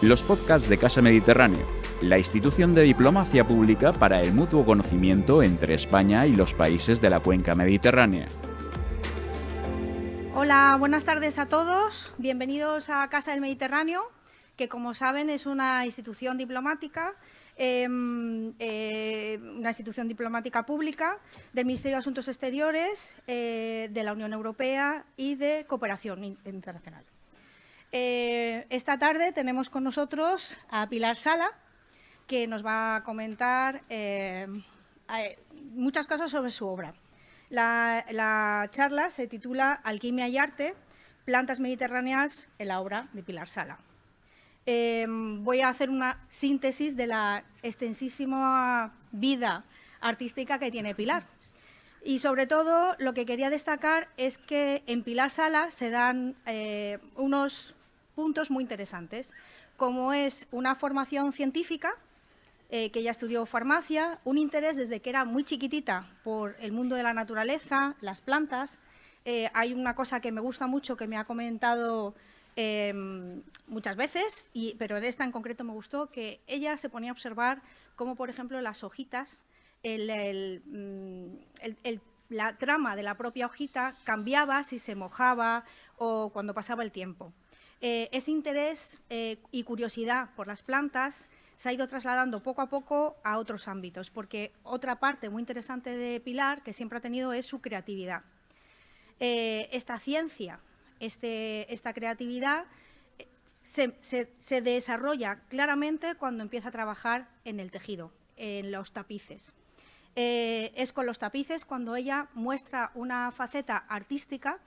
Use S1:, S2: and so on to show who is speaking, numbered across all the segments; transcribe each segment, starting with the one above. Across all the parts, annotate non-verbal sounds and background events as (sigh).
S1: los podcasts de Casa Mediterráneo, la institución de diplomacia pública para el mutuo conocimiento entre España y los países de la cuenca mediterránea.
S2: Hola, buenas tardes a todos. Bienvenidos a Casa del Mediterráneo, que como saben es una institución diplomática em, eh, una institución diplomática pública del Ministerio de Asuntos Exteriores, eh, de la Unión Europea y de Cooperación Internacional. Eh, esta tarde tenemos con nosotros a Pilar Sala, que nos va a comentar eh, muchas cosas sobre su obra. La, charla se titula Alquimia y Arte, plantas mediterráneas en la obra de Pilar Sala. Eh, voy a hacer una síntesis de la extensísima vida artística que tiene Pilar. Y sobre todo, lo que quería destacar es que en Pilar Sala se dan unos puntos muy interesantes, como es una formación científica, eh, que ella estudió farmacia, un interés desde que era muy chiquitita por el mundo de la naturaleza, las plantas. Eh, hay una cosa que me gusta mucho que me ha comentado em, muchas veces, y, pero en esta en concreto me gustó, que ella se ponía a observar cómo, por ejemplo, las hojitas, mm, la trama de la propia hojita cambiaba si se mojaba o cuando pasaba el tiempo. Eh, ese interés eh, y curiosidad por las plantas se ha ido trasladando poco a poco a otros ámbitos, porque otra parte muy interesante de Pilar que siempre ha tenido es su creatividad. Eh, esta ciencia, este, esta creatividad, se, desarrolla claramente cuando empieza a trabajar en el tejido, en los tapices. es con los tapices cuando ella muestra una faceta artística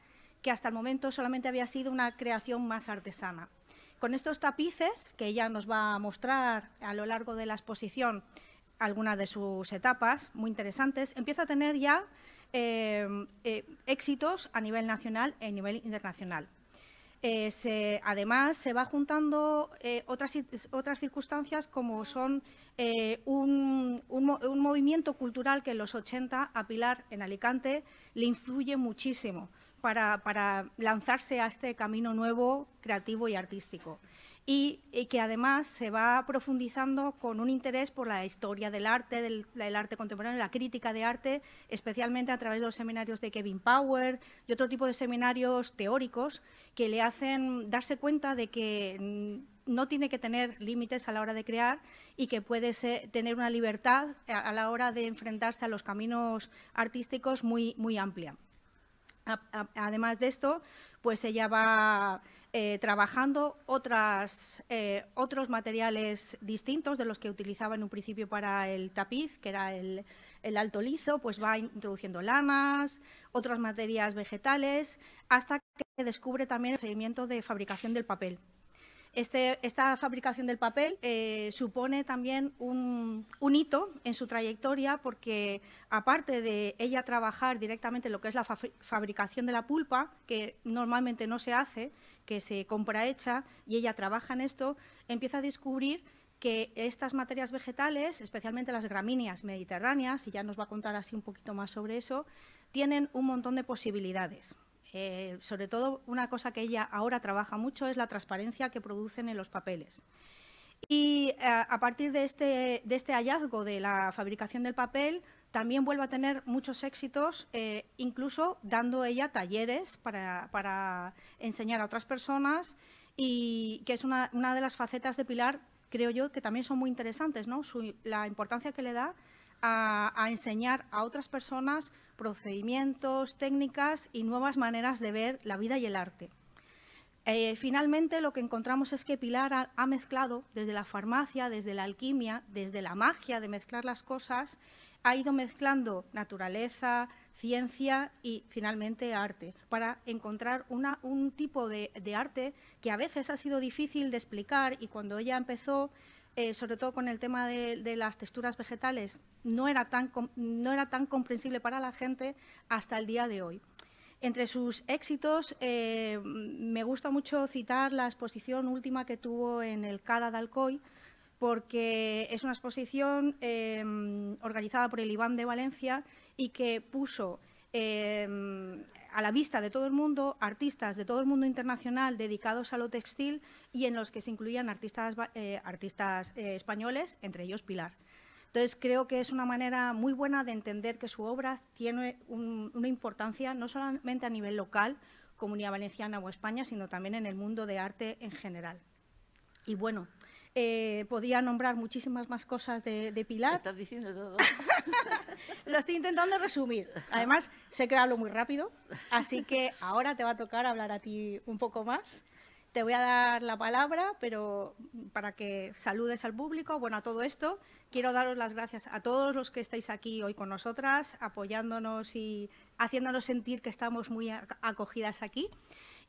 S2: que hasta el momento solamente había sido una creación más artesana. Con estos tapices, que ella nos va a mostrar a lo largo de la exposición algunas de sus etapas muy interesantes, empieza a tener ya eh, eh, éxitos a nivel nacional y a nivel internacional. Eh, además, se va juntando otras, otras circunstancias como son un, un, movimiento cultural que en los 80 a Pilar en Alicante le influye muchísimo para, lanzarse a este camino nuevo, creativo y artístico. Y, que además se va profundizando con un interés por la historia del arte, del, arte contemporáneo, la crítica de arte, especialmente a través de los seminarios de Kevin Power y otro tipo de seminarios teóricos que le hacen darse cuenta de que no tiene que tener límites a la hora de crear y que puede tener una libertad a, la hora de enfrentarse a los caminos artísticos muy, muy amplia además de esto, pues ella va eh, trabajando eh, otros materiales distintos de los que utilizaba en un principio para el tapiz, que era el, el alto lizo, pues va introduciendo lanas, otras materias vegetales, hasta que descubre también el procedimiento de fabricación del papel. Este, esta fabricación del papel eh, supone también un, hito en su trayectoria porque aparte de ella trabajar directamente lo que es la fabricación de la pulpa, que normalmente no se hace, que se compra hecha y ella trabaja en esto, empieza a descubrir que estas materias vegetales, especialmente las gramíneas mediterráneas, y ya nos va a contar así un poquito más sobre eso, tienen un montón de posibilidades. Eh, sobre todo, una cosa que ella ahora trabaja mucho es la transparencia que producen en los papeles. Y eh, a partir de este, de este, hallazgo de la fabricación del papel, también vuelve a tener muchos éxitos, eh, incluso dando ella talleres para, enseñar a otras personas y que es una, de las facetas de Pilar, creo yo, que también son muy interesantes, ¿no? la importancia que le da a, enseñar a otras personas procedimientos, técnicas y nuevas maneras de ver la vida y el arte. Eh, finalmente, lo que encontramos es que Pilar ha, mezclado desde la farmacia, desde la alquimia, desde la magia de mezclar las cosas, ha ido mezclando naturaleza, ciencia y finalmente arte, para encontrar un tipo de, arte que a veces ha sido difícil de explicar y cuando ella empezó eh, sobre todo con el tema de, las texturas vegetales, no era, tan, no era tan comprensible para la gente hasta el día de hoy. Entre sus éxitos, eh, me gusta mucho citar la exposición última que tuvo en el CADA de porque es una exposición eh, organizada por el IBAN de Valencia y que puso em, a la vista de todo el mundo, artistas de todo el mundo internacional dedicados a lo textil y en los que se incluían artistas, eh, eh, españoles, entre ellos Pilar. Entonces, creo que es una manera muy buena de entender que su obra tiene una importancia no solamente a nivel local, Comunidad Valenciana o España, sino también en el mundo de arte en general. Y bueno, eh, podría nombrar muchísimas más cosas de, Pilar.
S3: Estás diciendo todo. (laughs)
S2: Lo estoy intentando resumir. Además, sé que hablo muy rápido, así que ahora te va a tocar hablar a ti un poco más. Te voy a dar la palabra, pero para que saludes al público, bueno, a todo esto, quiero daros las gracias a todos los que estáis aquí hoy con nosotras, apoyándonos y haciéndonos sentir que estamos muy acogidas aquí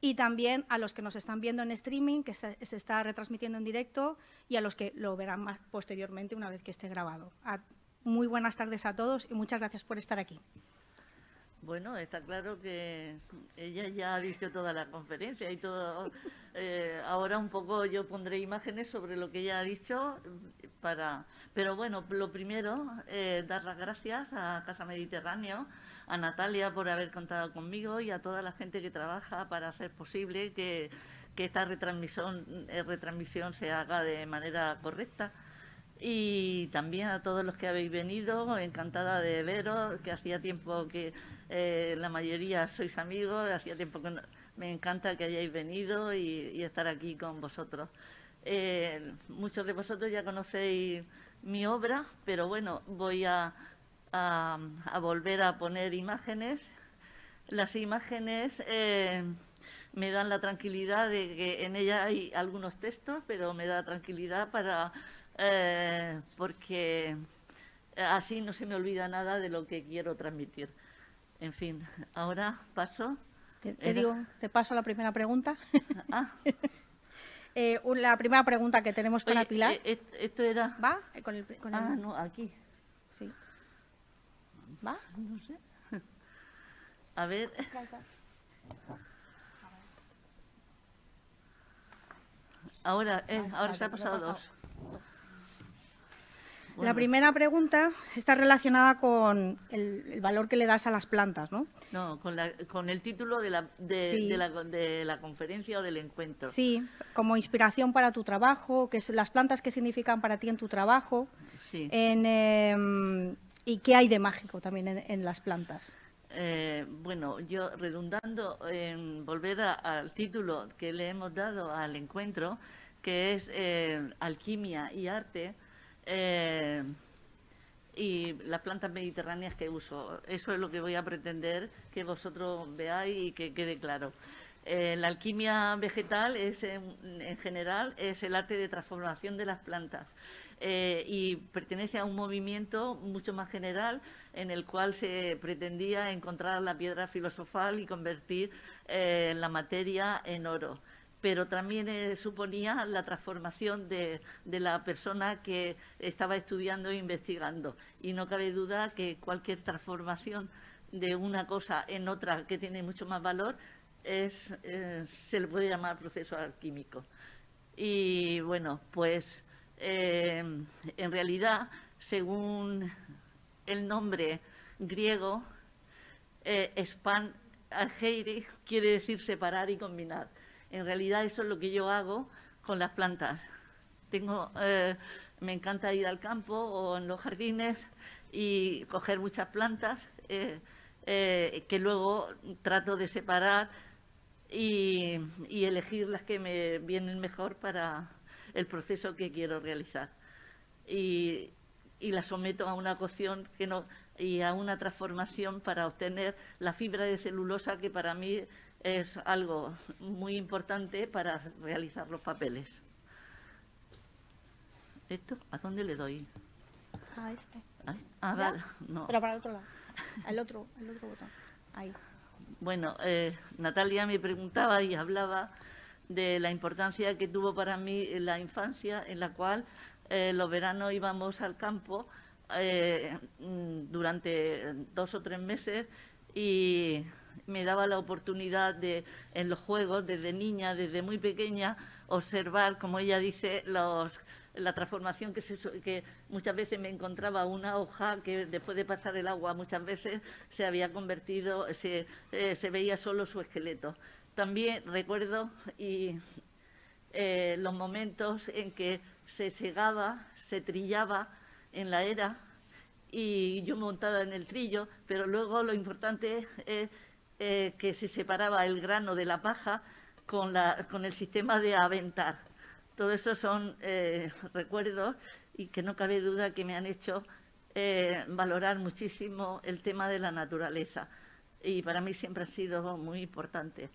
S2: y también a los que nos están viendo en streaming, que se, está retransmitiendo en directo, y a los que lo verán más posteriormente una vez que esté grabado. muy buenas tardes a todos y muchas gracias por estar aquí.
S3: Bueno, está claro que ella ya ha visto toda la conferencia y todo. Eh, ahora un poco yo pondré imágenes sobre lo que ella ha dicho para. Pero bueno, lo primero, eh, dar las gracias a Casa Mediterráneo a Natalia por haber contado conmigo y a toda la gente que trabaja para hacer posible que, esta retransmisión, eh, retransmisión se haga de manera correcta. Y también a todos los que habéis venido, encantada de veros, que hacía tiempo que eh, la mayoría sois amigos, hacía tiempo que me encanta que hayáis venido y, estar aquí con vosotros. Eh, muchos de vosotros ya conocéis mi obra, pero bueno, voy a, a, volver a poner imágenes. Las imágenes eh, me dan la tranquilidad de que en ella hay algunos textos, pero me da tranquilidad para eh, porque así no se me olvida nada de lo que quiero transmitir. En fin, ahora paso.
S2: Te, digo, te paso a la primera pregunta. Ah. (laughs) Eh, la primera pregunta que tenemos para Pilar.
S3: esto era.
S2: ¿Va? Con el, con
S3: ah, no, aquí.
S2: ¿Va?
S3: No sé. (laughs) A ver. Ahora, eh, ahora se ha pasado dos.
S2: La primera pregunta está relacionada con el, valor que le das a las plantas, ¿no?
S3: No, con, la, con el título de la, de, la, de la, conferencia o del encuentro.
S2: Sí, como inspiración para tu trabajo, que es las plantas que significan para ti en tu trabajo.
S3: Sí.
S2: En, em, ¿Y qué hay de mágico también en, las plantas?
S3: Eh, bueno, yo redundando en volver al título que le hemos dado al encuentro, que es eh, Alquimia y Arte, eh, y las plantas mediterráneas que uso. Eso es lo que voy a pretender que vosotros veáis y que quede claro. la alquimia vegetal es, en, general es el arte de transformación de las plantas. Eh, y pertenece a un movimiento mucho más general en el cual se pretendía encontrar la piedra filosofal y convertir eh, la materia en oro pero también eh, suponía la transformación de, la persona que estaba estudiando e investigando. Y no cabe duda que cualquier transformación de una cosa en otra que tiene mucho más valor es, se le puede llamar proceso alquímico. Y bueno, pues eh, en realidad, según el nombre griego, eh, span algeiri quiere decir separar y combinar. En realidad eso es lo que yo hago con las plantas. Eh, me encanta ir al campo o en los jardines y coger muchas plantas que luego trato de separar y elegir las que me vienen mejor para, el proceso que quiero realizar. Y, la someto a una cocción que no, y a una transformación para obtener la fibra de celulosa que para mí es algo muy importante para realizar los papeles. ¿Esto? ¿A dónde le doy?
S2: A este.
S3: Ah, vale. No.
S2: Pero para el otro lado. El otro, el otro botón. Ahí.
S3: Bueno, eh, Natalia me preguntaba y hablaba de la importancia que tuvo para mí la infancia, en la cual eh, los veranos íbamos al campo eh, durante dos o tres meses y me daba la oportunidad de, en los juegos, desde niña, desde muy pequeña, observar, como ella dice, los, la transformación que, se, que muchas veces me encontraba una hoja que después de pasar el agua muchas veces se había convertido, se, eh, se veía solo su esqueleto. También recuerdo eh, los momentos en que se segaba, se trillaba en la era y yo montada en el trillo, pero luego lo importante es eh, que se separaba el grano de la paja con, el sistema de aventar. Todo eso son eh, recuerdos y que no cabe duda que me han hecho valorar muchísimo el tema de la naturaleza. Y para mí siempre ha sido muy importante.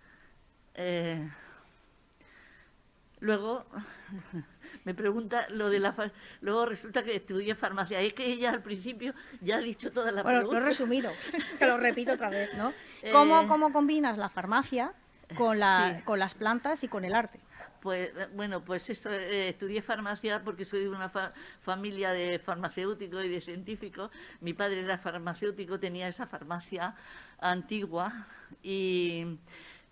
S3: Luego (laughs) me pregunta lo de la luego resulta que estudié farmacia. Es que ella al principio ya ha dicho todas las
S2: bueno,
S3: preguntas.
S2: Lo he resumido, te lo repito otra vez, ¿no? (laughs) ¿Cómo,
S3: Eh,
S2: cómo combinas la farmacia con, la,
S3: Sí.
S2: con las plantas y con el arte?
S3: Pues eh, bueno, pues eso, eh, estudié farmacia porque soy de una fa- familia de farmacéuticos y de científicos. Mi padre era farmacéutico, tenía esa farmacia antigua y,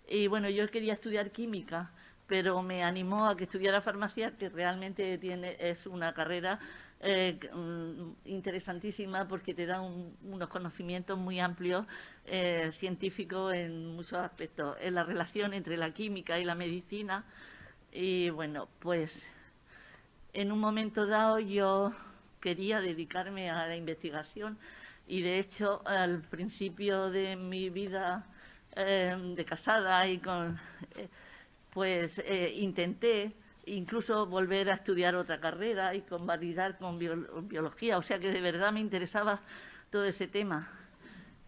S3: y, bueno, yo quería estudiar química, pero me animó a que estudiara farmacia, que realmente tiene, es una carrera eh, mm, interesantísima porque te da un- unos conocimientos muy amplios eh, científicos en muchos aspectos, en la relación entre la química y la medicina. Y bueno, pues en un momento dado yo quería dedicarme a la investigación y de hecho al principio de mi vida eh, de casada y con eh, pues eh, intenté incluso volver a estudiar otra carrera y convalidar con bio- biología, o sea que de verdad me interesaba todo ese tema.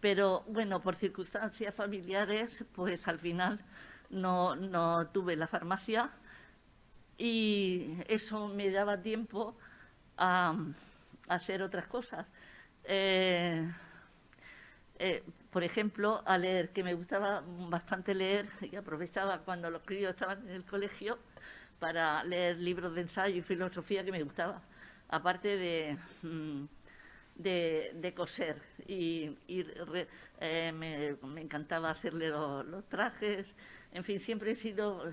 S3: Pero bueno, por circunstancias familiares, pues al final no, no tuve la farmacia y eso me daba tiempo a, a hacer otras cosas. Eh, eh, por ejemplo, a leer, que me gustaba bastante leer y aprovechaba cuando los críos estaban en el colegio para leer libros de ensayo y filosofía que me gustaba, aparte de, mm, de, coser. Y, eh, me, encantaba hacerle lo- los trajes, en fin, siempre he sido,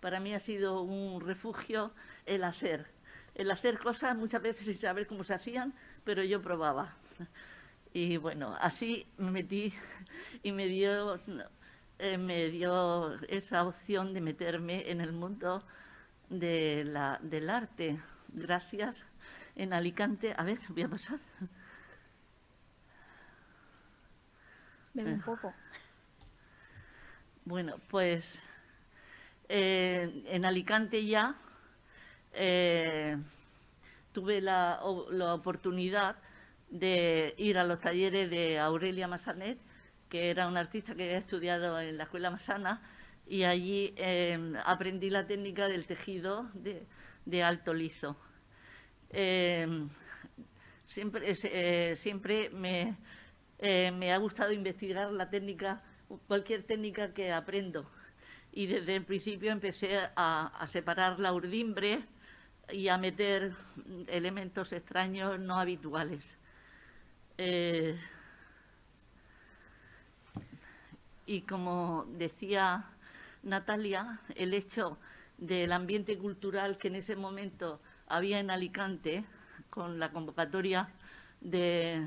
S3: para mí ha sido un refugio el hacer. El hacer cosas muchas veces sin saber cómo se hacían, pero yo probaba. Y bueno, así me metí y me dio, eh, me dio esa opción de meterme en el mundo de la, del arte. Gracias. En Alicante, a ver, voy a pasar.
S2: Bebe un poco.
S3: Bueno, pues eh, en Alicante ya eh, tuve la, la oportunidad de ir a los talleres de Aurelia Massanet, que era una artista que había estudiado en la Escuela Massana, y allí eh, aprendí la técnica del tejido de, alto liso. Eh, siempre eh, eh, me ha gustado investigar la técnica, cualquier técnica que aprendo. Y desde el principio empecé a separar la urdimbre y a meter elementos extraños no habituales. Eh, y como decía Natalia, el hecho del ambiente cultural que en ese momento había en Alicante, con la convocatoria de,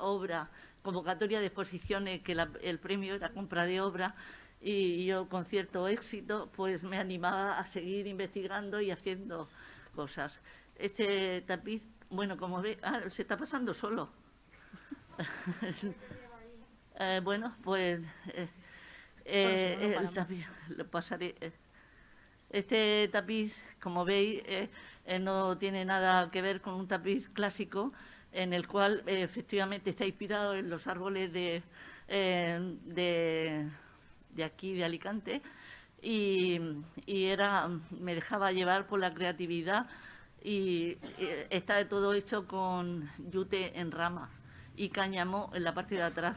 S3: obra, convocatoria de exposiciones, que el premio era compra de obra, y yo con cierto éxito, pues me animaba a seguir investigando y haciendo cosas. Este tapiz, bueno, como ve, ah, se está pasando solo. Eh, bueno, pues eh, eh, el tapiz, lo pasaré. Este tapiz, como veis, no tiene nada que ver con un tapiz clásico en el cual efectivamente está inspirado en los árboles de, de, de aquí, de Alicante, y, y era, me dejaba llevar por la creatividad y está todo hecho con yute en rama y cáñamo en la parte de atrás.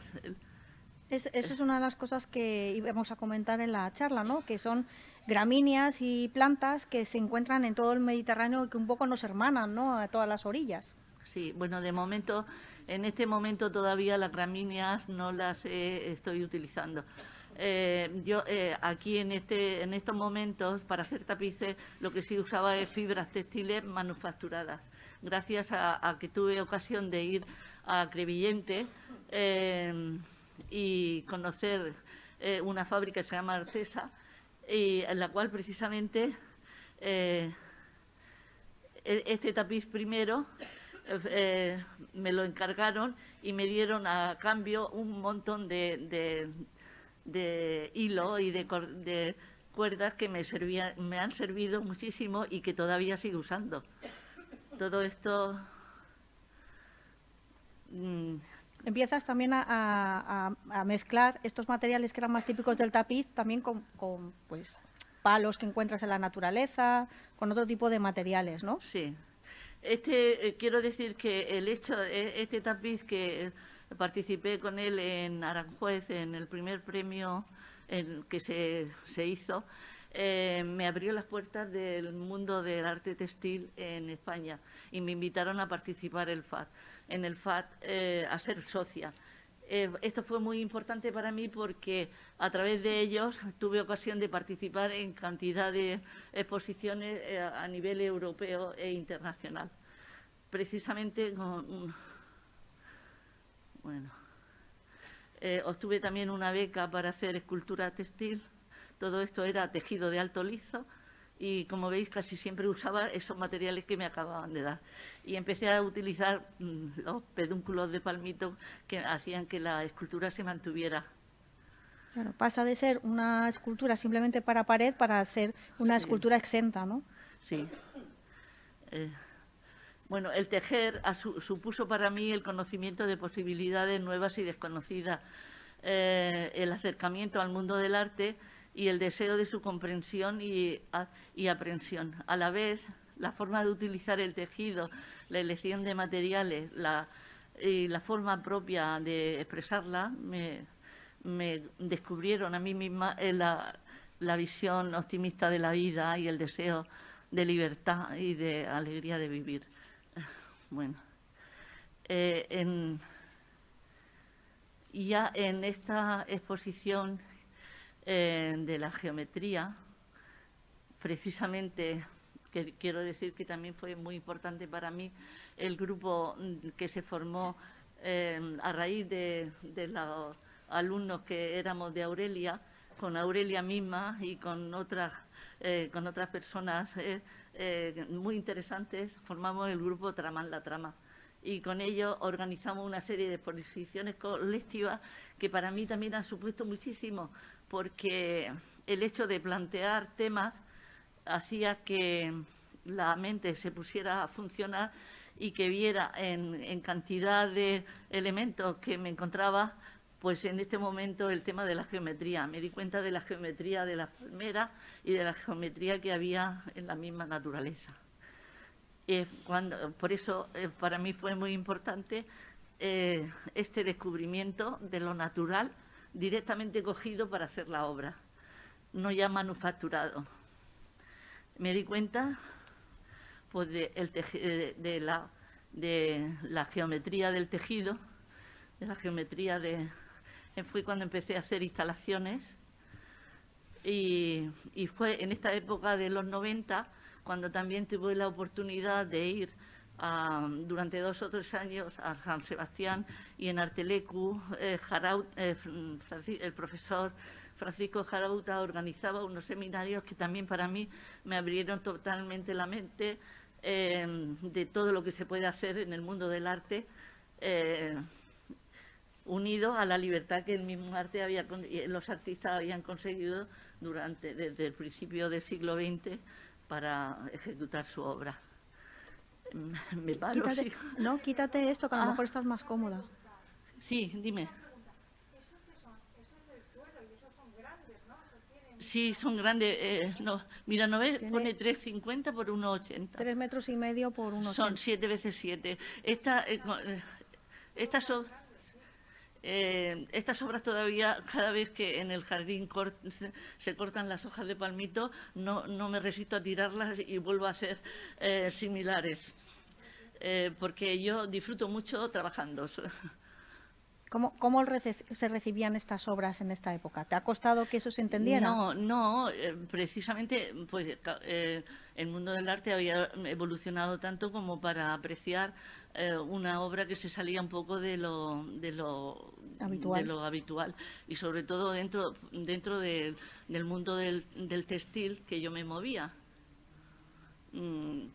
S2: Es- eso es una de las cosas que íbamos a comentar en la charla, ¿no? Que son gramíneas y plantas que se encuentran en todo el Mediterráneo y que un poco nos hermanan, ¿no? A todas las orillas.
S3: Sí, bueno, de momento, en este momento todavía las gramíneas no las eh, estoy utilizando. Eh, yo eh, aquí en, este, en estos momentos, para hacer tapices, lo que sí usaba es fibras textiles manufacturadas. Gracias a, que tuve ocasión de ir a Crevillente eh, y conocer una fábrica que se llama Artesa, y en la cual precisamente e-, este tapiz primero me lo encargaron y me dieron a cambio un montón de, de hilo y de, cuerdas que me, me han servido muchísimo y que todavía sigo usando. Todo esto...
S2: Mm, Empiezas también a, mezclar estos materiales que eran más típicos del tapiz también con, pues, palos que encuentras en la naturaleza, con otro tipo de materiales, ¿no?
S3: Sí. Este, eh, quiero decir que el hecho, de este tapiz que Participé con él en Aranjuez, en el primer premio que se, hizo. Eh, me abrió las puertas del mundo del arte textil en España y me invitaron a participar el en el FAT eh, a ser socia. Eh, esto fue muy importante para mí porque a través de ellos tuve ocasión de participar en cantidad de exposiciones a nivel europeo e internacional. Precisamente bueno, obtuve también una beca para hacer escultura textil. Todo esto era tejido de alto liso y como veis casi siempre usaba esos materiales que me acababan de dar. Y empecé a utilizar mm, los pedúnculos de palmito que hacían que la escultura se mantuviera.
S2: Claro, pasa de ser una escultura simplemente para pared para ser una escultura exenta, ¿no?
S3: Sí. Eh, bueno, el tejer supuso para mí el conocimiento de posibilidades nuevas y desconocidas, eh, el acercamiento al mundo del arte y el deseo de su comprensión y, aprensión. A la vez, la forma de utilizar el tejido, la elección de materiales y la forma propia de expresarla me, descubrieron a mí misma la, la visión optimista de la vida y el deseo de libertad y de alegría de vivir. Bueno, eh, ya en esta exposición eh, de la geometría, precisamente, que quiero decir que también fue muy importante para mí, el grupo que se formó eh, a raíz de, los alumnos que éramos de Aurelia, con Aurelia misma y con otras, con otras personas eh, muy interesantes, formamos el grupo Traman la Trama. Y con ello organizamos una serie de exposiciones colectivas que para mí también han supuesto muchísimo, porque el hecho de plantear temas hacía que la mente se pusiera a funcionar y que viera en, en cantidad de elementos que me encontraba pues en este momento el tema de la geometría. Me di cuenta de la geometría de la palmera y de la geometría que había en la misma naturaleza. Eh, por eso eh, para mí fue muy importante eh, este descubrimiento de lo natural directamente cogido para hacer la obra, no ya manufacturado. Me di cuenta pues, de la geometría del tejido, de la geometría de, fue cuando empecé a hacer instalaciones y, fue en esta época de los 90 cuando también tuve la oportunidad de ir durante dos o tres años a San Sebastián y en Artelecu, eh, eh, el profesor Francisco Jarauta organizaba unos seminarios que también para mí me abrieron totalmente la mente eh, de todo lo que se puede hacer en el mundo del arte unido a la libertad que el mismo arte había, los artistas habían conseguido durante, desde el principio del siglo XX para ejecutar su obra.
S2: Me paro, quítate, No, quítate esto, que a lo ah. mejor estás más cómoda.
S3: Sí, dime. Sí, son grandes. Eh, no, mira, ¿no ves? Pone 3,50 por 1,80.
S2: 3 metros y medio por 1,80.
S3: Son 7 veces 7. Esta, eh, eh, estas son... Eh, estas obras todavía, cada vez que en el jardín se cortan las hojas de palmito, no, me resisto a tirarlas y vuelvo a hacer eh, similares, eh, porque yo disfruto mucho trabajando. (laughs)
S2: ¿Cómo, cómo se recibían estas obras en esta época? ¿Te ha costado que eso se entendiera?
S3: No, no, eh, precisamente pues, eh, el mundo del arte había evolucionado tanto como para apreciar eh, una obra que se salía un poco de lo, de lo, habitual. De lo habitual y sobre todo dentro, dentro del mundo del, del, textil que yo me movía. Mm,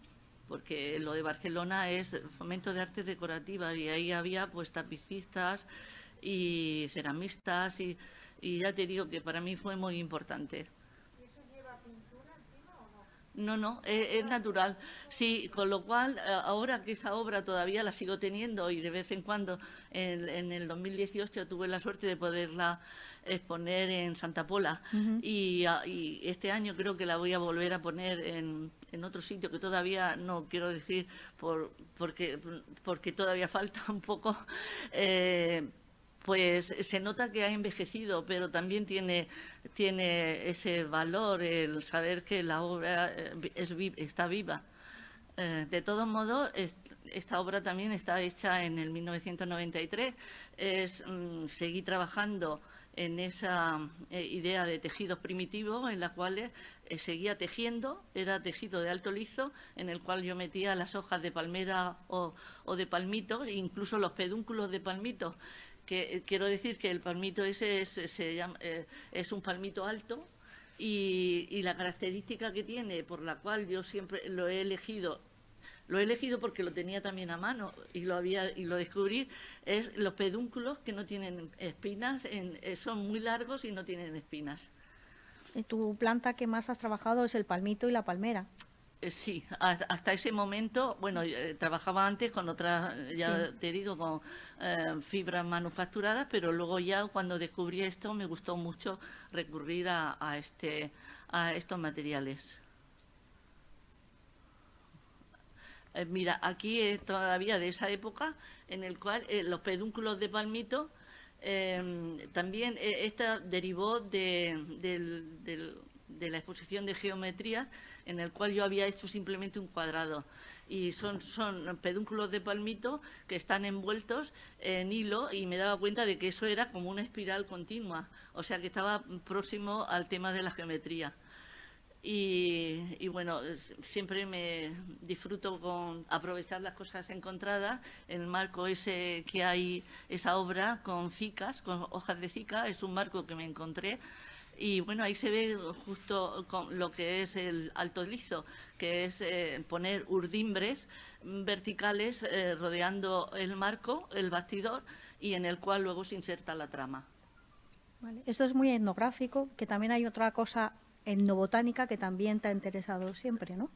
S3: porque lo de Barcelona es fomento de arte decorativa y ahí había pues tapicistas y ceramistas y, ya te digo que para mí fue muy importante.
S2: ¿Y eso lleva pintura encima o
S3: no? No, no, es, natural. Sí, con lo cual, eh, ahora que esa obra todavía la sigo teniendo y de vez en cuando, en, en el 2018 tuve la suerte de poderla exponer en Santa Pola y, este año creo que la voy a volver a poner en, en otro sitio que todavía no quiero decir por, porque, porque todavía (laughs) falta un poco. Eh, pues se nota que ha envejecido, pero también tiene, ese valor el saber que la obra eh, es, está viva. Eh, de todos modos, esta obra también está hecha en el 1993. Es mm, seguir trabajando en esa eh, idea de tejidos primitivos en la cual seguía tejiendo, era tejido de alto liso, en el cual yo metía las hojas de palmera o, de palmito, incluso los pedúnculos de palmito, que eh, quiero decir que el palmito ese es, es un palmito alto, y, y, la característica que tiene, por la cual yo siempre lo he elegido lo he elegido porque lo tenía también a mano y lo había y lo descubrí. Es los pedúnculos que no tienen espinas, eh, son muy largos y no tienen espinas.
S2: ¿Y tu planta que más has trabajado es el palmito y la palmera?
S3: Eh, sí, hasta ese momento, bueno, eh, trabajaba antes con otras, ya te digo, con fibras manufacturadas, pero luego ya cuando descubrí esto me gustó mucho recurrir a, este, a estos materiales. Eh, mira, aquí es todavía de esa época en el cual eh, los pedúnculos de palmito em, también eh, esta derivó de, la exposición de geometrías en el cual yo había hecho simplemente un cuadrado y son, son pedúnculos de palmito que están envueltos en hilo y me daba cuenta de que eso era como una espiral continua, o sea que estaba próximo al tema de la geometría. Y, bueno, siempre me disfruto con aprovechar las cosas encontradas. En el marco ese que hay, esa obra con cicas, con hojas de cica, es un marco que me encontré. Y bueno, ahí se ve justo con lo que es el alto liso, que es eh, poner urdimbres verticales eh, rodeando el marco, el bastidor, y en el cual luego se inserta la trama.
S2: Esto es muy etnográfico, que también hay otra cosa etnobotánica que también te ha interesado siempre, ¿no?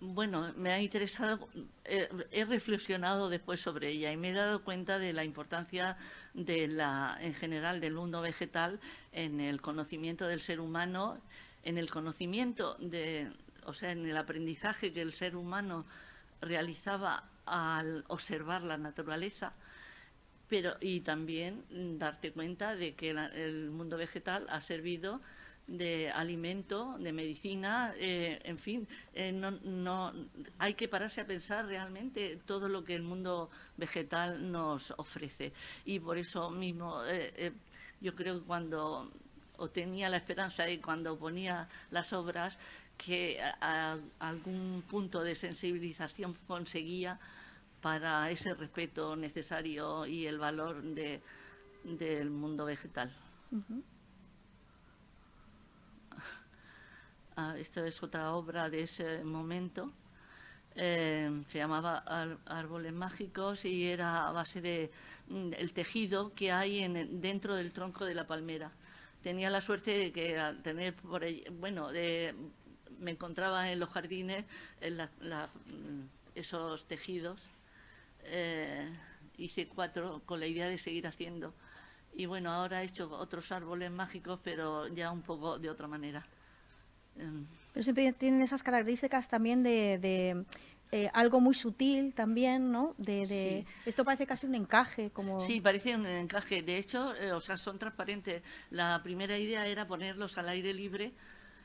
S3: Bueno, me ha interesado, eh, he reflexionado después sobre ella y me he dado cuenta de la importancia de la, en general del mundo vegetal en el conocimiento del ser humano, en el conocimiento de, o sea, en el aprendizaje que el ser humano realizaba al observar la naturaleza, pero y también darte cuenta de que el mundo vegetal ha servido de alimento, de medicina, eh, en fin, eh, no, no, hay que pararse a pensar realmente todo lo que el mundo vegetal nos ofrece. Y por eso mismo eh, yo creo que cuando tenía la esperanza y cuando ponía las obras que algún punto de sensibilización conseguía para ese respeto necesario y el valor de, del mundo vegetal. Ah, esta es otra obra de ese momento. Eh, se llamaba Árboles Mágicos y era a base de mm, el tejido que hay en, dentro del tronco de la palmera. Tenía la suerte de que al tener por bueno, me encontraba en los jardines mm, esos tejidos. Eh, hice cuatro con la idea de seguir haciendo. Y bueno, ahora he hecho otros árboles mágicos, pero ya un poco de otra manera.
S2: Pero siempre tienen esas características también de, eh, algo muy sutil también, ¿no? De, Esto parece casi un encaje. como
S3: Sí, parece un encaje. De hecho, eh, o sea, son transparentes. La primera idea era ponerlos al aire libre,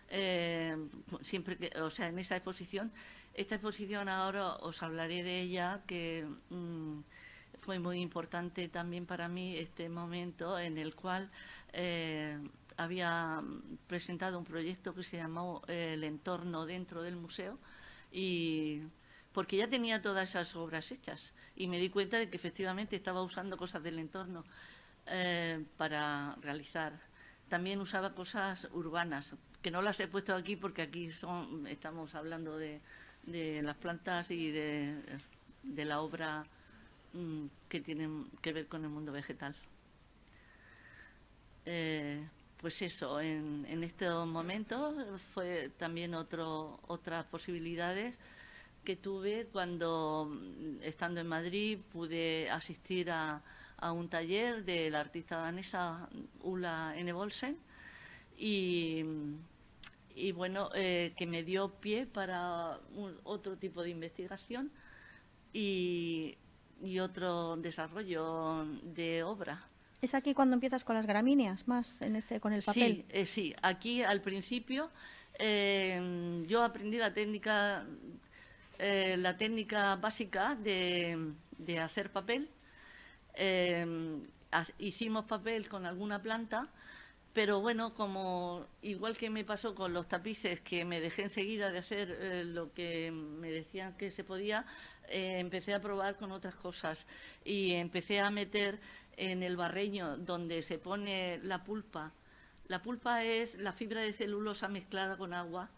S3: eh, siempre que, o sea, en esa exposición. Esta exposición ahora os hablaré de ella, que mm, fue muy importante también para mí este momento en el cual eh, había presentado un proyecto que se llamó eh, El entorno dentro del museo y porque ya tenía todas esas obras hechas y me di cuenta de que efectivamente estaba usando cosas del entorno eh, para realizar. También usaba cosas urbanas, que no las he puesto aquí porque aquí son, estamos hablando de, las plantas y de, la obra mm, que tienen que ver con el mundo vegetal. Eh, pues eso, en, estos momentos fue también otras posibilidades que tuve cuando, mm, estando en Madrid, pude asistir a, un taller de la artista danesa Ulla Enebolsen y, y bueno, eh, que me dio pie para otro tipo de investigación y, y otro desarrollo de obra.
S2: ¿Es aquí cuando empiezas con las gramíneas, más en este, con el papel?
S3: Sí, eh, sí. aquí al principio eh, yo aprendí la técnica, eh, la técnica básica de, hacer papel. hicimos papel con alguna planta, pero bueno, como igual que me pasó con los tapices, que me dejé enseguida de hacer lo que me decían que se podía, empecé a probar con otras cosas y empecé a meter en el barreño donde se pone la pulpa. La pulpa es la fibra de celulosa mezclada con agua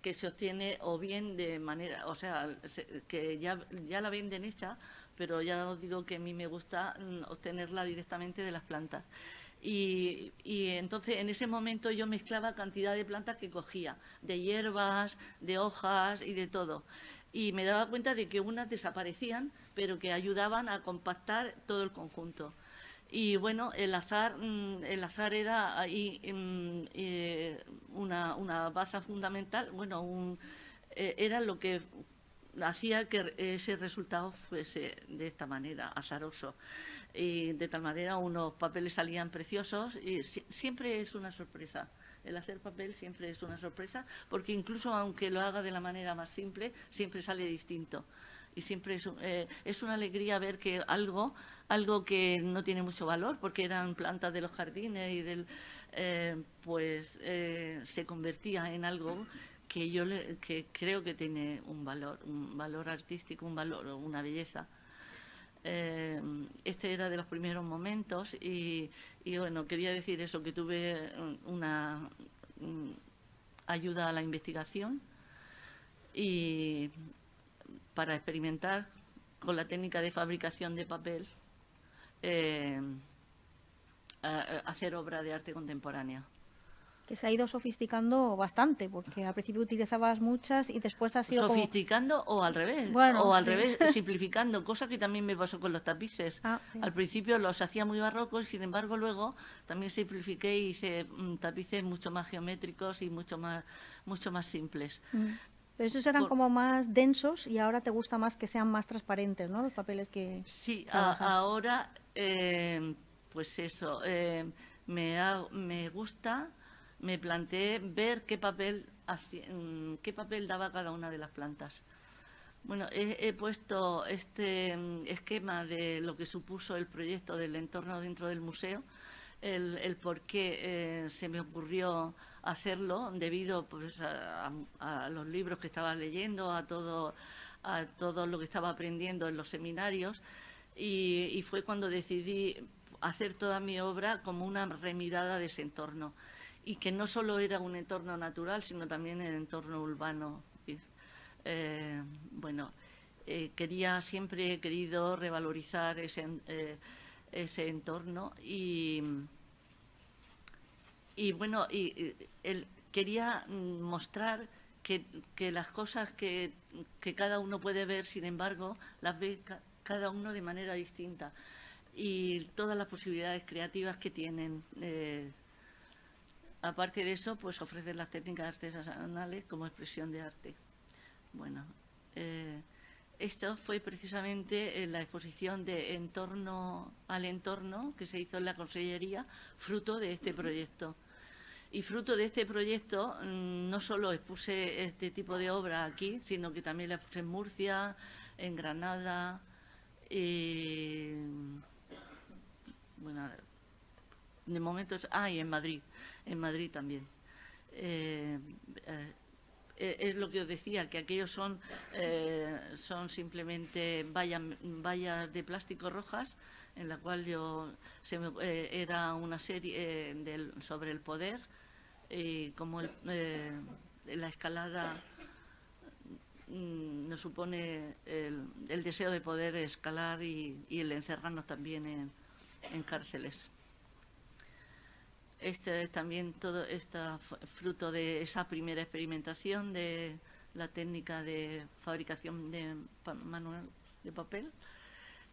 S3: que se obtiene o bien de manera, o sea, que ya, la venden hecha, pero ya os digo que a mí me gusta mm, obtenerla directamente de las plantas. Y, entonces en ese momento yo mezclaba cantidad de plantas que cogía, de hierbas, de hojas y de todo. Y me daba cuenta de que unas desaparecían, pero que ayudaban a compactar todo el conjunto. Y bueno, el azar, mm, el azar era ahí mm, eh, una, una baza fundamental, bueno, eh, era lo que hacía que ese resultado fuese de esta manera, azaroso. Y de tal manera unos papeles salían preciosos y siempre es una sorpresa. El hacer papel siempre es una sorpresa, porque incluso aunque lo haga de la manera más simple, siempre sale distinto y siempre es, eh, es, una alegría ver que algo, algo que no tiene mucho valor, porque eran plantas de los jardines y del, eh, pues eh, se convertía en algo que yo que creo que tiene un valor, un valor artístico, un valor, una belleza. este era de los primeros momentos y, y, bueno, quería decir eso, que tuve una ayuda a la investigación y, para experimentar con la técnica de fabricación de papel, eh, hacer obra de arte contemporánea.
S2: Que se ha ido sofisticando bastante, porque al principio utilizabas muchas y después ha sido
S3: ¿Sofisticando o al revés? Bueno, o al revés, (laughs) simplificando, cosa que también me pasó con los tapices. Ah, al principio los hacía muy barrocos, sin embargo luego también simplifiqué y hice mm, tapices mucho más geométricos y mucho más, mucho más simples. Mm.
S2: Pero esos eran como más densos y ahora te gusta más que sean más transparentes, ¿no? Los papeles que...
S3: Sí, ahora, eh, pues eso, eh, me, me gusta, me planteé ver qué papel, mm, qué papel daba cada una de las plantas. Bueno, he, puesto este mm, esquema de lo que supuso el proyecto del entorno dentro del museo, el, por qué eh, se me ocurrió hacerlo debido pues, a, los libros que estaba leyendo, a todo, a todo lo que estaba aprendiendo en los seminarios y, fue cuando decidí hacer toda mi obra como una remirada de ese entorno y que no solo era un entorno natural, sino también el entorno urbano. Eh, bueno, eh, quería, siempre he querido revalorizar ese, eh, ese entorno y y bueno, y, él quería mostrar que, las cosas que, cada uno puede ver, sin embargo, las ve cada uno de manera distinta y todas las posibilidades creativas que tienen. Eh, aparte de eso, pues ofrecer las técnicas artesanales como expresión de arte. Bueno, eh, esto fue precisamente en la exposición de Entorno al Entorno que se hizo en la Consellería, fruto de este proyecto. Y fruto de este proyecto mm, no solo expuse este tipo de obra aquí, sino que también la expuse en Murcia, en Granada Y, bueno, de momento, ah, y en Madrid, en Madrid también. Eh, eh, eh, es lo que os decía, que aquellos son, son simplemente vallas, vallas de plástico rojas, en la cual yo era una serie sobre el poder y como la escalada mm, nos supone el, deseo de poder escalar y, el encerrarnos también en cárceles. Este es también todo está fruto de esa primera experimentación de la técnica de fabricación de manual de papel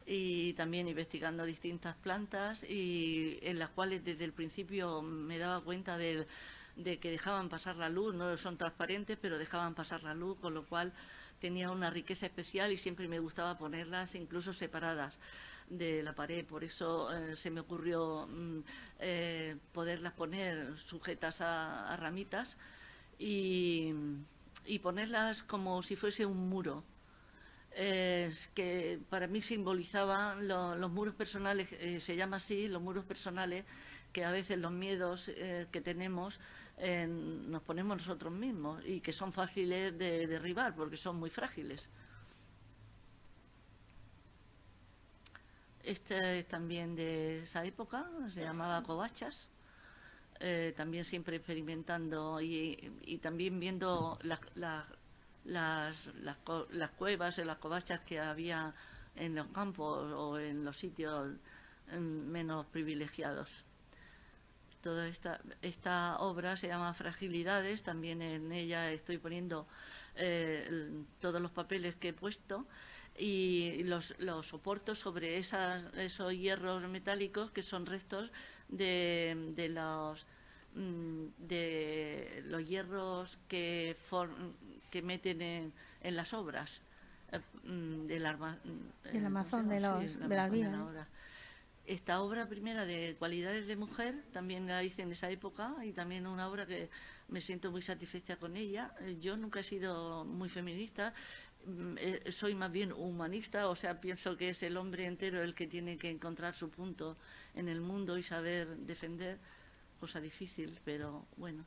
S3: y también investigando distintas plantas y en las cuales desde el principio me daba cuenta de, de que dejaban pasar la luz, no son transparentes, pero dejaban pasar la luz, con lo cual tenía una riqueza especial y siempre me gustaba ponerlas incluso separadas de la pared. Por eso eh, se me ocurrió mm, eh, poderlas poner sujetas a, ramitas y, ponerlas como si fuese un muro. que para mí simbolizaban los muros personales, eh, se llama así, los muros personales, que a veces los miedos que tenemos nos ponemos nosotros mismos y que son fáciles de derribar porque son muy frágiles. Este es también de esa época, se llamaba Covachas. Eh, también siempre experimentando y, también viendo las, las, cuevas y las covachas que había en los campos o en los sitios mm, menos privilegiados. Toda esta, esta obra se llama Fragilidades, también en ella estoy poniendo eh, todos los papeles que he puesto y los, los soporto sobre esas, esos hierros metálicos que son restos de, de los mm, de los hierros que, que meten en, en, las obras eh, mm, del, arma,
S2: mm, del Amazon, de, los, de la vida.
S3: Esta obra primera de cualidades de mujer también la hice en esa época y también una obra que me siento muy satisfecha con ella. Yo nunca he sido muy feminista, eh, soy más bien humanista, o sea, pienso que es el hombre entero el que tiene que encontrar su punto en el mundo y saber defender, cosa difícil, pero bueno.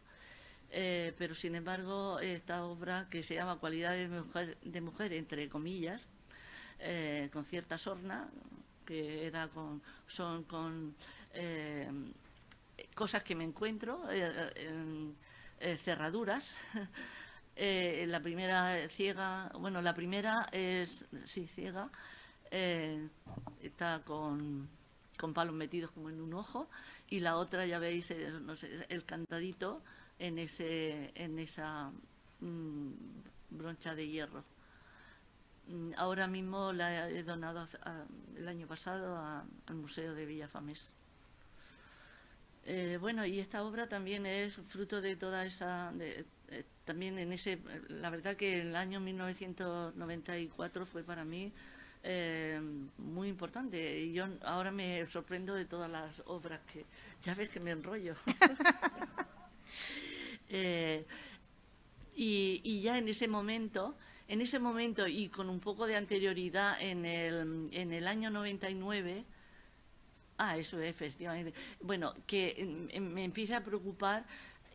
S3: Eh, pero sin embargo, esta obra que se llama Cualidades de mujer, de mujer entre comillas, eh, con cierta sorna, que era con, son con cosas que me encuentro, cerraduras, (laughs) Eh, la primera ciega, bueno, la primera es, sí, ciega, eh, está con, palos metidos como en un ojo, y la otra, ya veis, no sé, el cantadito en, ese, en esa mm, broncha de hierro. Mm, ahora mismo la he donado el año pasado al Museo de Villafamés. Eh, bueno, y esta obra también es fruto de toda esa, eh, también en ese, la verdad que el año 1994 fue para mí eh, muy importante y yo ahora me sorprendo de todas las obras que, ya ves que me enrollo. (laughs) Eh, y, ya en ese momento, en ese momento y con un poco de anterioridad en el, en el año 99, ah, eso es, efectivamente, bueno, que me empieza a preocupar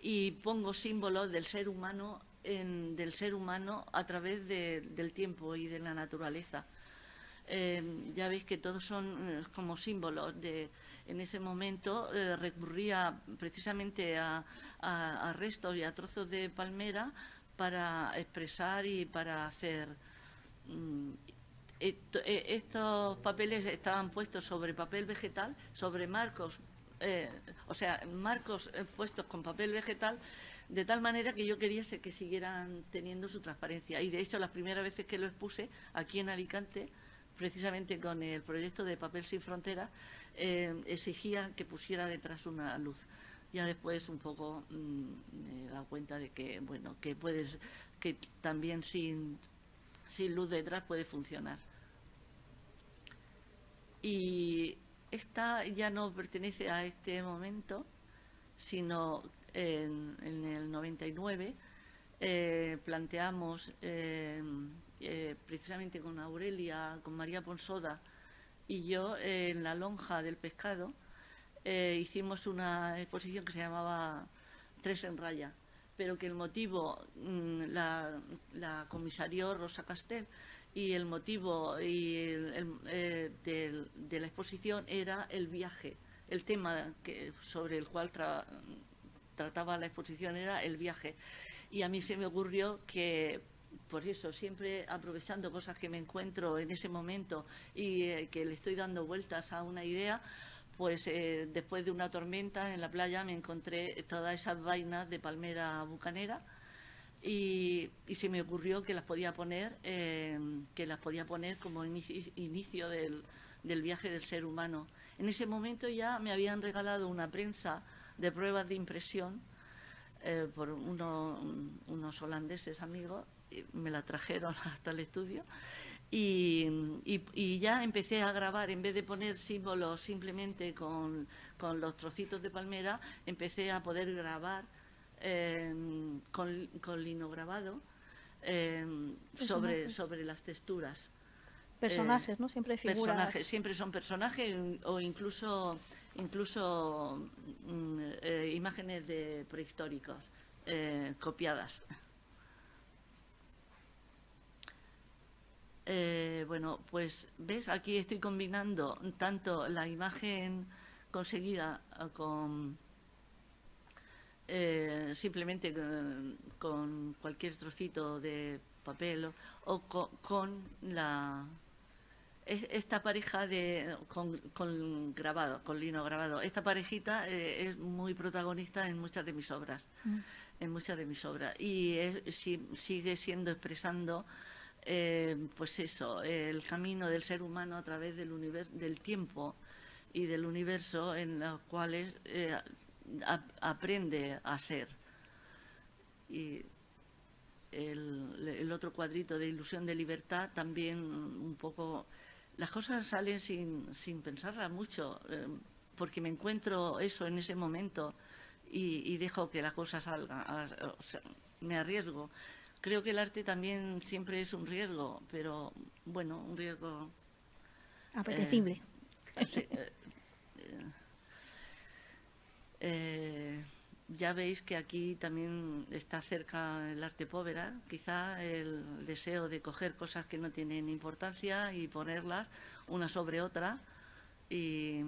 S3: y pongo símbolos del ser humano del ser humano a través del tiempo y de la naturaleza. Eh, ya veis que todos son eh, como símbolos de en ese momento eh, recurría precisamente a, restos y a trozos de palmera para expresar y para hacer mm, estos papeles estaban puestos sobre papel vegetal, sobre marcos eh, o sea, marcos eh, puestos con papel vegetal, de tal manera que yo quería que siguieran teniendo su transparencia. Y de hecho, las primeras veces que lo expuse aquí en Alicante, precisamente con el proyecto de Papel Sin Fronteras, eh, exigía que pusiera detrás una luz. Ya después un poco mm, me he dado cuenta de que, bueno, que puedes, que también sin, sin luz detrás puede funcionar. Y esta ya no pertenece a este momento, sino en, el 99 eh, planteamos eh, eh, precisamente con Aurelia, con María Ponsoda y yo en la lonja del pescado hicimos una exposición que se llamaba Tres en raya, pero que el motivo mm, la, la comisarió Rosa Castel y el motivo eh, de la exposición era el viaje. El tema sobre el cual trataba la exposición era el viaje. Y a mí se me ocurrió que por eso, siempre aprovechando cosas que me encuentro en ese momento y eh, que le estoy dando vueltas a una idea, pues eh, después de una tormenta en la playa me encontré todas esas vainas de palmera bucanera y, se me ocurrió que las podía poner, eh, que las podía poner como inicio, del, viaje del ser humano. En ese momento ya me habían regalado una prensa de pruebas de impresión por unos holandeses amigos me la trajeron (laughs) hasta el estudio y, ya empecé a grabar, en vez de poner símbolos simplemente con, los trocitos de palmera, empecé a poder grabar em, con, con, lino grabado em, sobre, sobre las texturas.
S2: Personajes, ¿no? Siempre figuras.
S3: Personajes, siempre son personajes o incluso, incluso mm, eh, imágenes de prehistóricos eh, copiadas. Eh, bueno, pues ves, aquí estoy combinando tanto la imagen conseguida eh, con eh, simplemente con, cualquier trocito de papel o, con, la esta pareja de con, grabado, con lino grabado. Esta parejita es muy protagonista en muchas de mis obras, mm. en muchas de mis obras y sigue siendo expresando eh, pues eso, el camino del ser humano a través del, del tiempo y del universo en los cuales eh, aprende a ser. Y el, otro cuadrito de ilusión de libertad también un poco... Las cosas salen sin, sin pensarlas mucho, eh, porque me encuentro eso en ese momento y, dejo que la cosa salga, me arriesgo. Creo que el arte también siempre es un riesgo, pero bueno, un riesgo...
S2: Apetecible.
S3: Eh, eh, eh, ya veis que aquí también está cerca el arte povera, quizá el deseo de coger cosas que no tienen importancia y ponerlas una sobre otra y,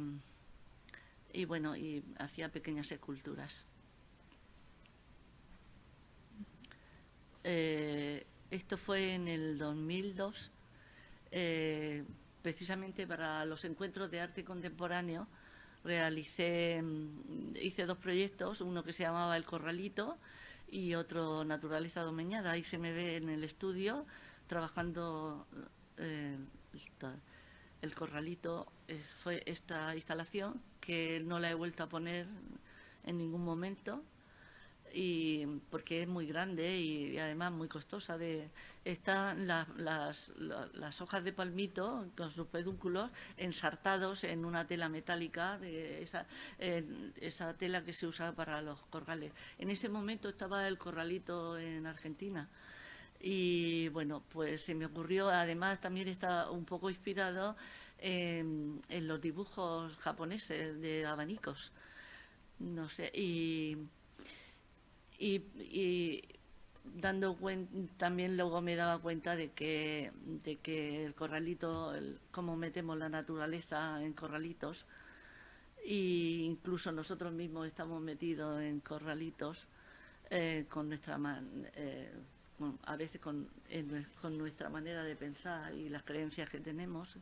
S3: bueno, y hacía pequeñas esculturas. Eh, esto fue en el 2002, eh, precisamente para los encuentros de arte contemporáneo. Realicé, mm, hice dos proyectos, uno que se llamaba El Corralito y otro Naturaleza Domeñada. Ahí se me ve en el estudio trabajando eh, el Corralito. fue esta instalación que no la he vuelto a poner en ningún momento y porque es muy grande y, además muy costosa. De, están las, hojas de palmito con sus pedúnculos ensartados en una tela metálica, de esa, esa tela que se usa para los corrales. En ese momento estaba el corralito en Argentina. Y bueno, pues se me ocurrió, además también está un poco inspirado en, en los dibujos japoneses de abanicos. No sé, y y, dando también luego me daba cuenta de que, de que el corralito, el, cómo metemos la naturaleza en corralitos, e incluso nosotros mismos estamos metidos en corralitos eh, con nuestra eh, a veces con, con nuestra manera de pensar y las creencias que tenemos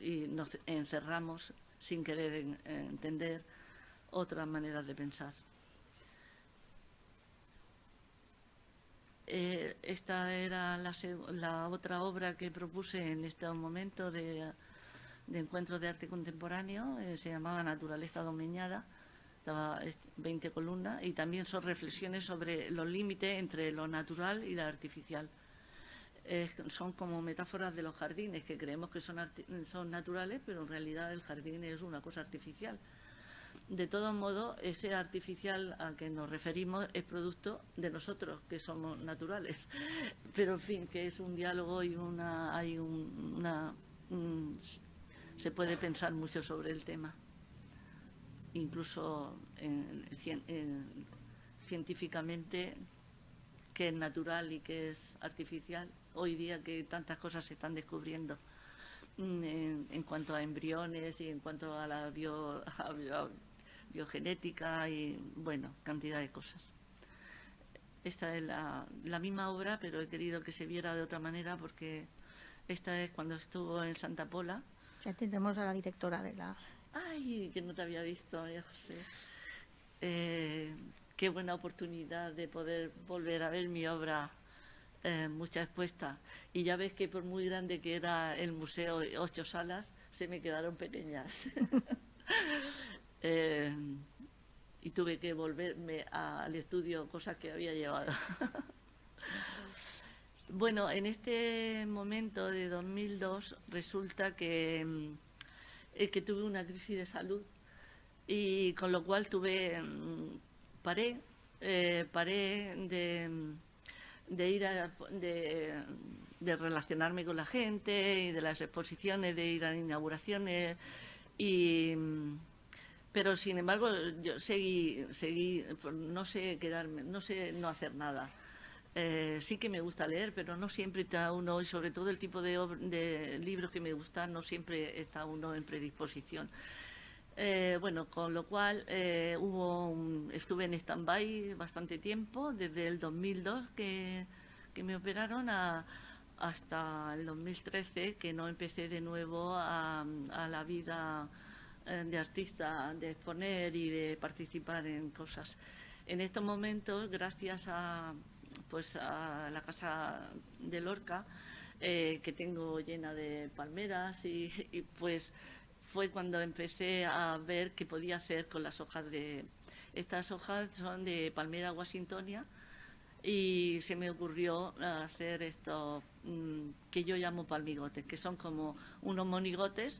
S3: y nos encerramos sin querer entender otras maneras de pensar. Eh, esta era la, otra obra que propuse en este momento de, encuentro de arte contemporáneo, eh, se llamaba Naturaleza Domeñada, estaba 20 columnas y también son reflexiones sobre los límites entre lo natural y lo artificial. son como metáforas de los jardines que creemos que son, son naturales, pero en realidad el jardín es una cosa artificial. De todos modos, ese artificial al que nos referimos es producto de nosotros, que somos naturales. (laughs) Pero, en fin, que es un diálogo y una, hay una se puede pensar mucho sobre el tema, incluso científicamente qué es natural y qué es artificial, hoy día que tantas cosas se están descubriendo mm, en, cuanto a embriones y en cuanto a la (laughs) biogenética y, bueno, cantidad de cosas. Esta es la, la, misma obra, pero he querido que se viera de otra manera porque esta es cuando estuvo en Santa Pola.
S2: Ya tenemos a la directora de la...
S3: Ay, que no te había visto, ya José. Eh, qué buena oportunidad de poder volver a ver mi obra eh, mucha expuesta. Y ya ves que por muy grande que era el museo, ocho salas, se me quedaron pequeñas. (laughs) Eh, y tuve que volverme al estudio, cosas que había llevado. (laughs) bueno, en este momento de 2002 resulta que, mm, que tuve una crisis de salud y con lo cual tuve mm, paré, eh, paré de, ir a, de, relacionarme con la gente y de las exposiciones, de ir a inauguraciones y pero sin embargo yo seguí, seguí, no sé quedarme, no sé no hacer nada. Eh, sí que me gusta leer, pero no siempre está uno, y sobre todo el tipo de, de libros que me gustan, no siempre está uno en predisposición. Eh, bueno, con lo cual eh, hubo estuve en stand-by bastante tiempo, desde el 2002 que, me operaron hasta el 2013 que no empecé de nuevo a, la vida de artista, de exponer y de participar en cosas. En estos momentos, gracias a, pues, a la Casa de Lorca, que tengo llena de palmeras y pues fue cuando empecé a ver qué podía hacer con las hojas de... Estas hojas son de palmera washingtonia y se me ocurrió hacer esto mm, que yo llamo palmigotes, que son como unos monigotes,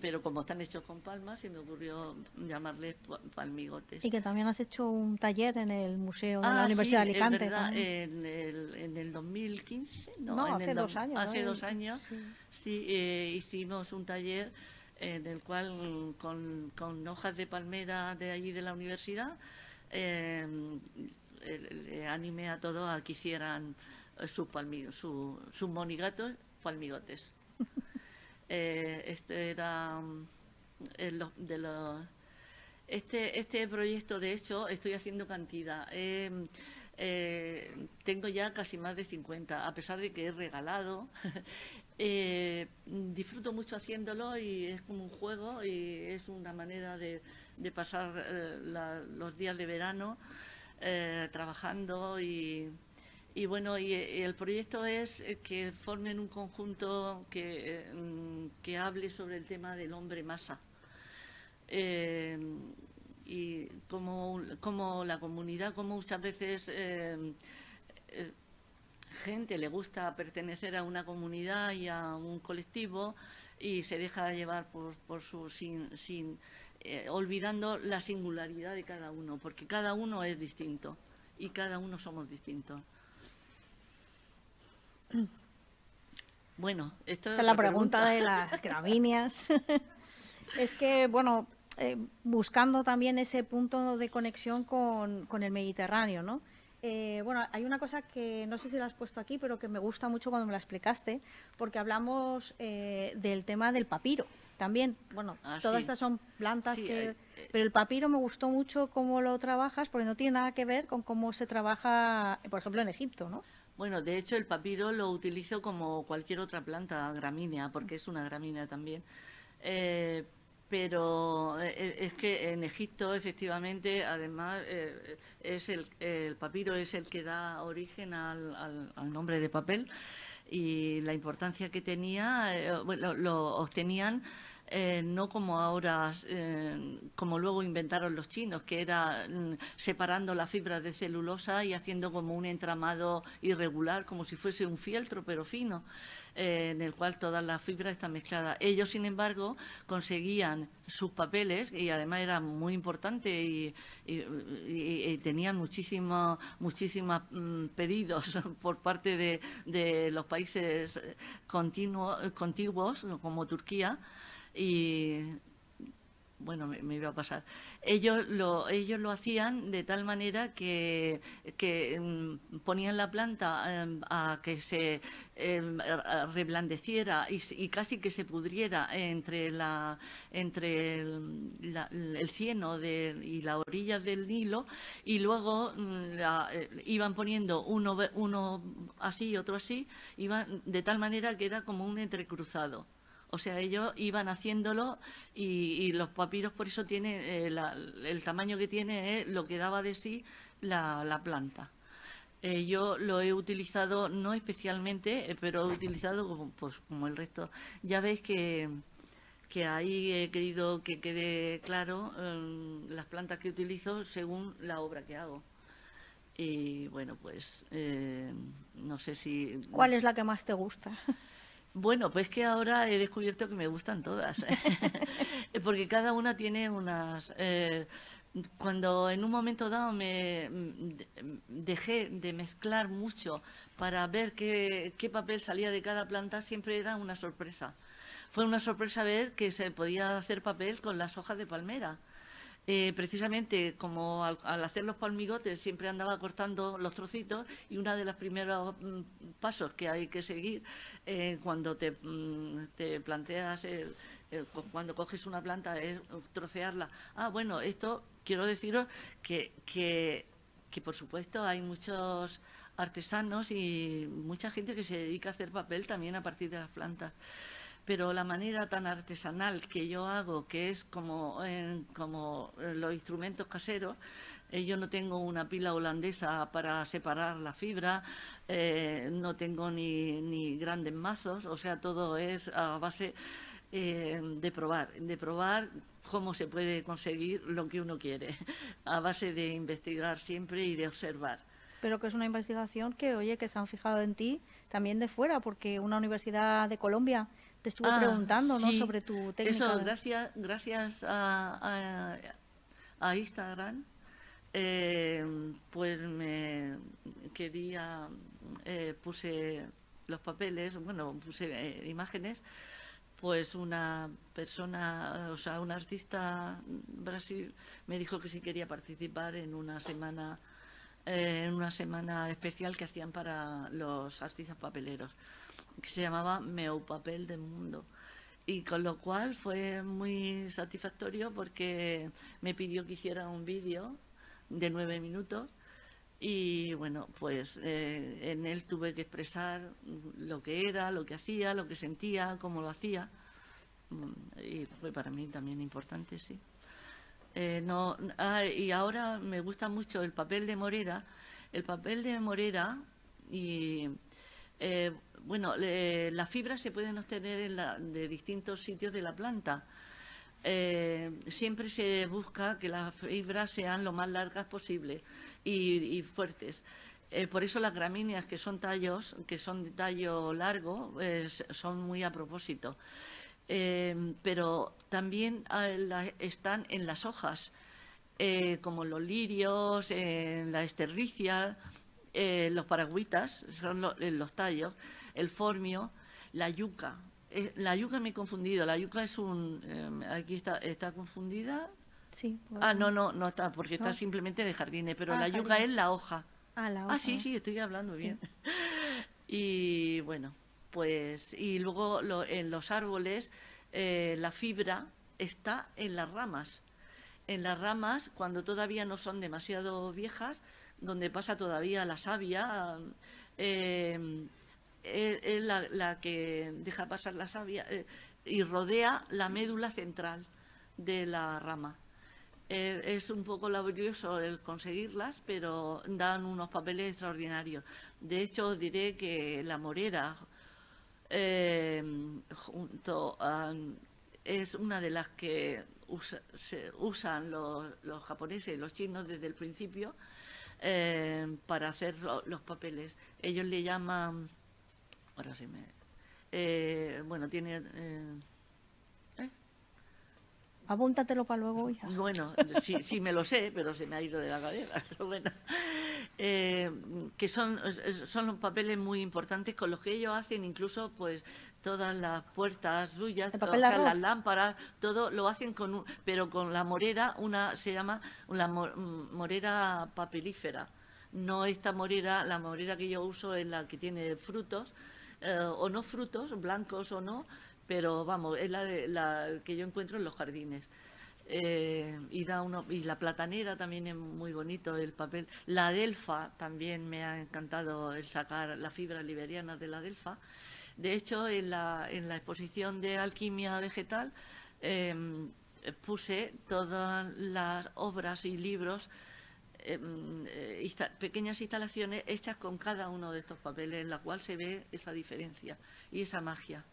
S3: pero como están hechos con palmas, se me ocurrió llamarles palmigotes.
S2: Y que también has hecho un taller en el Museo de la ah, Universidad de Alicante.
S3: en, el, en el 2015,
S2: no, hace dos años.
S3: Hace dos años, sí, eh, hicimos un taller en el cual con, hojas de palmera de allí de la universidad em, animé a todos a que hicieran sus sus monigatos palmigotes. (laughs) Eh, este era de los este, este proyecto, de hecho, estoy haciendo cantidad. Em, eh, tengo ya casi más de 50, a pesar de que he regalado. (laughs) Eh, disfruto mucho haciéndolo y es como un juego y es una manera de, pasar eh, los días de verano eh, trabajando y, bueno, y, el proyecto es que formen un conjunto que, que hable sobre el tema del hombre masa. y como, como la comunidad, como muchas veces gente le gusta pertenecer a una comunidad y a un colectivo y se deja llevar por, por su sin, sin eh, olvidando la singularidad de cada uno, porque cada uno es distinto y cada uno somos distintos. Bueno, esto
S2: es la, pregunta, de las (laughs) gramíneas. (laughs) es que, bueno, eh, buscando también ese punto de conexión con, con el Mediterráneo, ¿no? Eh, bueno, hay una cosa que no sé si la has puesto aquí, pero que me gusta mucho cuando me la explicaste, porque hablamos eh, del tema del papiro. También, bueno, ah, todas estas son plantas que... Eh, pero el papiro me gustó mucho cómo lo trabajas, porque no tiene nada que ver con cómo se trabaja, por ejemplo, en Egipto, ¿no?
S3: Bueno, de hecho el papiro lo utilizo como cualquier otra planta gramínea, porque es una gramínea también. Pero eh, eh, es que en Egipto efectivamente además eh, es el, papiro es el que da origen al, nombre de papel y la importancia que tenía lo obtenían eh, no como ahora, eh, como luego inventaron los chinos, que era mm, separando la fibra de celulosa y haciendo como un entramado irregular, como si fuese un fieltro, pero fino, eh, en el cual todas las fibras están mezcladas. Ellos, sin embargo, conseguían sus papeles, y además era muy importante y, tenían muchísimos mm, pedidos (laughs) por parte de, de los países continuos, contiguos, como Turquía, y bueno, me, iba a pasar. Ellos lo, ellos lo hacían de tal manera que, mm, ponían la planta em, a que se em, reblandeciera y, casi que se pudriera entre, la, entre el, cieno y la orilla del Nilo y luego mm, eh, iban poniendo uno, uno así y otro así, iban de tal manera que era como un entrecruzado. O sea, ellos iban haciéndolo y, los papiros por eso tienen eh, el tamaño que tiene es lo que daba de sí la, planta. Eh, yo lo he utilizado, no especialmente, eh, pero he utilizado como, pues, como el resto. Ya veis que, que ahí he querido que quede claro las plantas que utilizo según la obra que hago. Y bueno, pues no sé si...
S2: ¿Cuál es la que más te gusta? (laughs)
S3: Bueno, pues que ahora he descubierto que me gustan todas, (laughs) porque cada una tiene unas... Eh, cuando en un momento dado me dejé de mezclar mucho para ver qué papel salía de cada planta, siempre era una sorpresa. Fue una sorpresa ver que se podía hacer papel con las hojas de palmera. Eh, precisamente como al, hacer los palmigotes siempre andaba cortando los trocitos y uno de los primeros mm, pasos que hay que seguir eh, cuando te, mm, te planteas, cuando coges una planta es trocearla. Ah, bueno, esto quiero deciros que, que por supuesto hay muchos artesanos y mucha gente que se dedica a hacer papel también a partir de las plantas pero la manera tan artesanal que yo hago, que es como, como los instrumentos caseros, eh, yo no tengo una pila holandesa para separar la fibra, eh, no tengo ni, grandes mazos, o sea, todo es a base eh, de probar, de probar cómo se puede conseguir lo que uno quiere, (laughs) a base de investigar siempre y de observar.
S2: Pero que es una investigación que, oye, que se han fijado en ti también de fuera, porque una universidad de Colombia te estuvo ah, preguntando ¿no? sobre tu técnica.
S3: Eso, gracias, gracias a, a, Instagram, eh, pues me quería, eh, puse los papeles, bueno, puse eh, imágenes, pues una persona, o sea, un artista Brasil me dijo que sí quería participar en una semana en una semana especial que hacían para los artistas papeleros que se llamaba Meu Papel del Mundo. Y con lo cual fue muy satisfactorio porque me pidió que hiciera un vídeo de nueve minutos y bueno, pues eh, en él tuve que expresar lo que era, lo que hacía, lo que sentía, cómo lo hacía. Y fue para mí también importante, sí. Eh, no, ah, y ahora me gusta mucho el papel de Morera. El papel de Morera y eh, bueno, las fibras se pueden obtener de distintos sitios de la planta. Eh, siempre se busca que las fibras sean lo más largas posible y, fuertes. Eh, por eso las gramíneas, que son tallos, que son de tallo largo, son muy a propósito. pero también están en las hojas, como los lirios, en la esterricia, eh, los paragüitas, son eh, los tallos, el formio, la yuca. Eh, la yuca me he confundido, la yuca es un... aquí está, está confundida.
S2: Sí.
S3: Ah, no, no, no está, porque está simplemente de jardines, pero ah, la yuca es la hoja.
S2: Ah, la hoja.
S3: Ah, sí, sí, estoy hablando bien. (laughs) y bueno, pues, y luego en los árboles la fibra está en las ramas. En las ramas, cuando todavía no son demasiado viejas, donde pasa todavía la savia, eh, es la, que deja pasar la savia eh, y rodea la médula central de la rama. Eh, es un poco laborioso el conseguirlas, pero dan unos papeles extraordinarios. De hecho, diré que la morera junto es una de las que se usan los, japoneses y los chinos desde el principio eh, para hacer los papeles. Ellos le llaman, ahora sí me, eh, bueno, tiene... Eh,
S2: ¿eh? Apúntatelo para luego,
S3: Bueno, sí, sí me lo sé, pero se me ha ido de la cabeza. (laughs) Pero bueno, eh, que son, son los papeles muy importantes con los que ellos hacen incluso pues todas las puertas suyas, o sea, las lámparas, todo lo hacen con un, pero con la morera, una se llama una morera papelífera. No esta morera, la morera que yo uso es la que tiene frutos, eh, o no frutos, blancos o no, pero vamos, es la, que yo encuentro en los jardines. Eh, y, da uno, y la platanera también es muy bonito el papel. La delfa también me ha encantado el sacar la fibra liberiana de la delfa. De hecho, en la, en la exposición de alquimia vegetal em, puse todas las obras y libros, em, eh, pequeñas instalaciones hechas con cada uno de estos papeles, en la cual se ve esa diferencia y esa magia.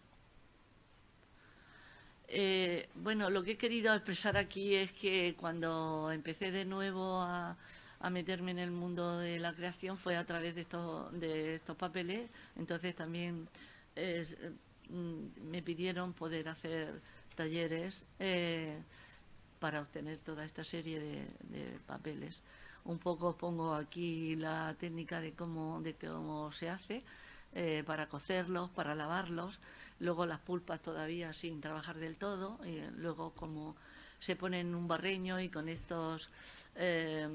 S3: Eh, bueno, lo que he querido expresar aquí es que cuando empecé de nuevo a, meterme en el mundo de la creación fue a través de estos, papeles, entonces también mm, me pidieron poder hacer talleres eh, para obtener toda esta serie de, papeles. Un poco pongo aquí la técnica de cómo, de cómo se hace eh, para cocerlos, para lavarlos luego las pulpas todavía sin trabajar del todo, y luego como se ponen un barreño y con estos eh,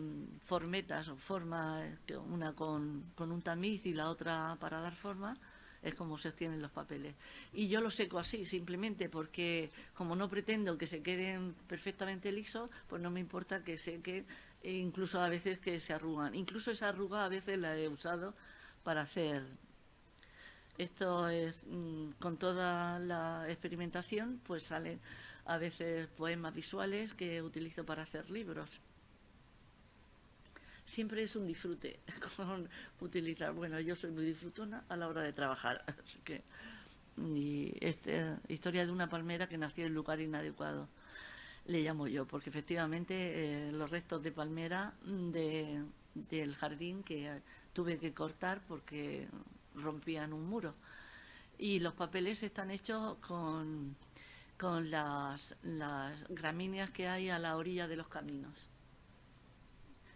S3: formetas o formas, una con, un tamiz y la otra para dar forma, es como se obtienen los papeles. Y yo los seco así, simplemente porque como no pretendo que se queden perfectamente lisos, pues no me importa que sequen, e incluso a veces que se arrugan. Incluso esa arruga a veces la he usado para hacer esto es, mm, con toda la experimentación, pues salen a veces poemas visuales que utilizo para hacer libros. Siempre es un disfrute (laughs) utilizar. Bueno, yo soy muy disfrutona a la hora de trabajar, (laughs) así que. Y esta historia de una palmera que nació en lugar inadecuado, le llamo yo, porque efectivamente eh, los restos de palmera de, del jardín que tuve que cortar porque rompían un muro. Y los papeles están hechos con, con las, las gramíneas que hay a la orilla de los caminos.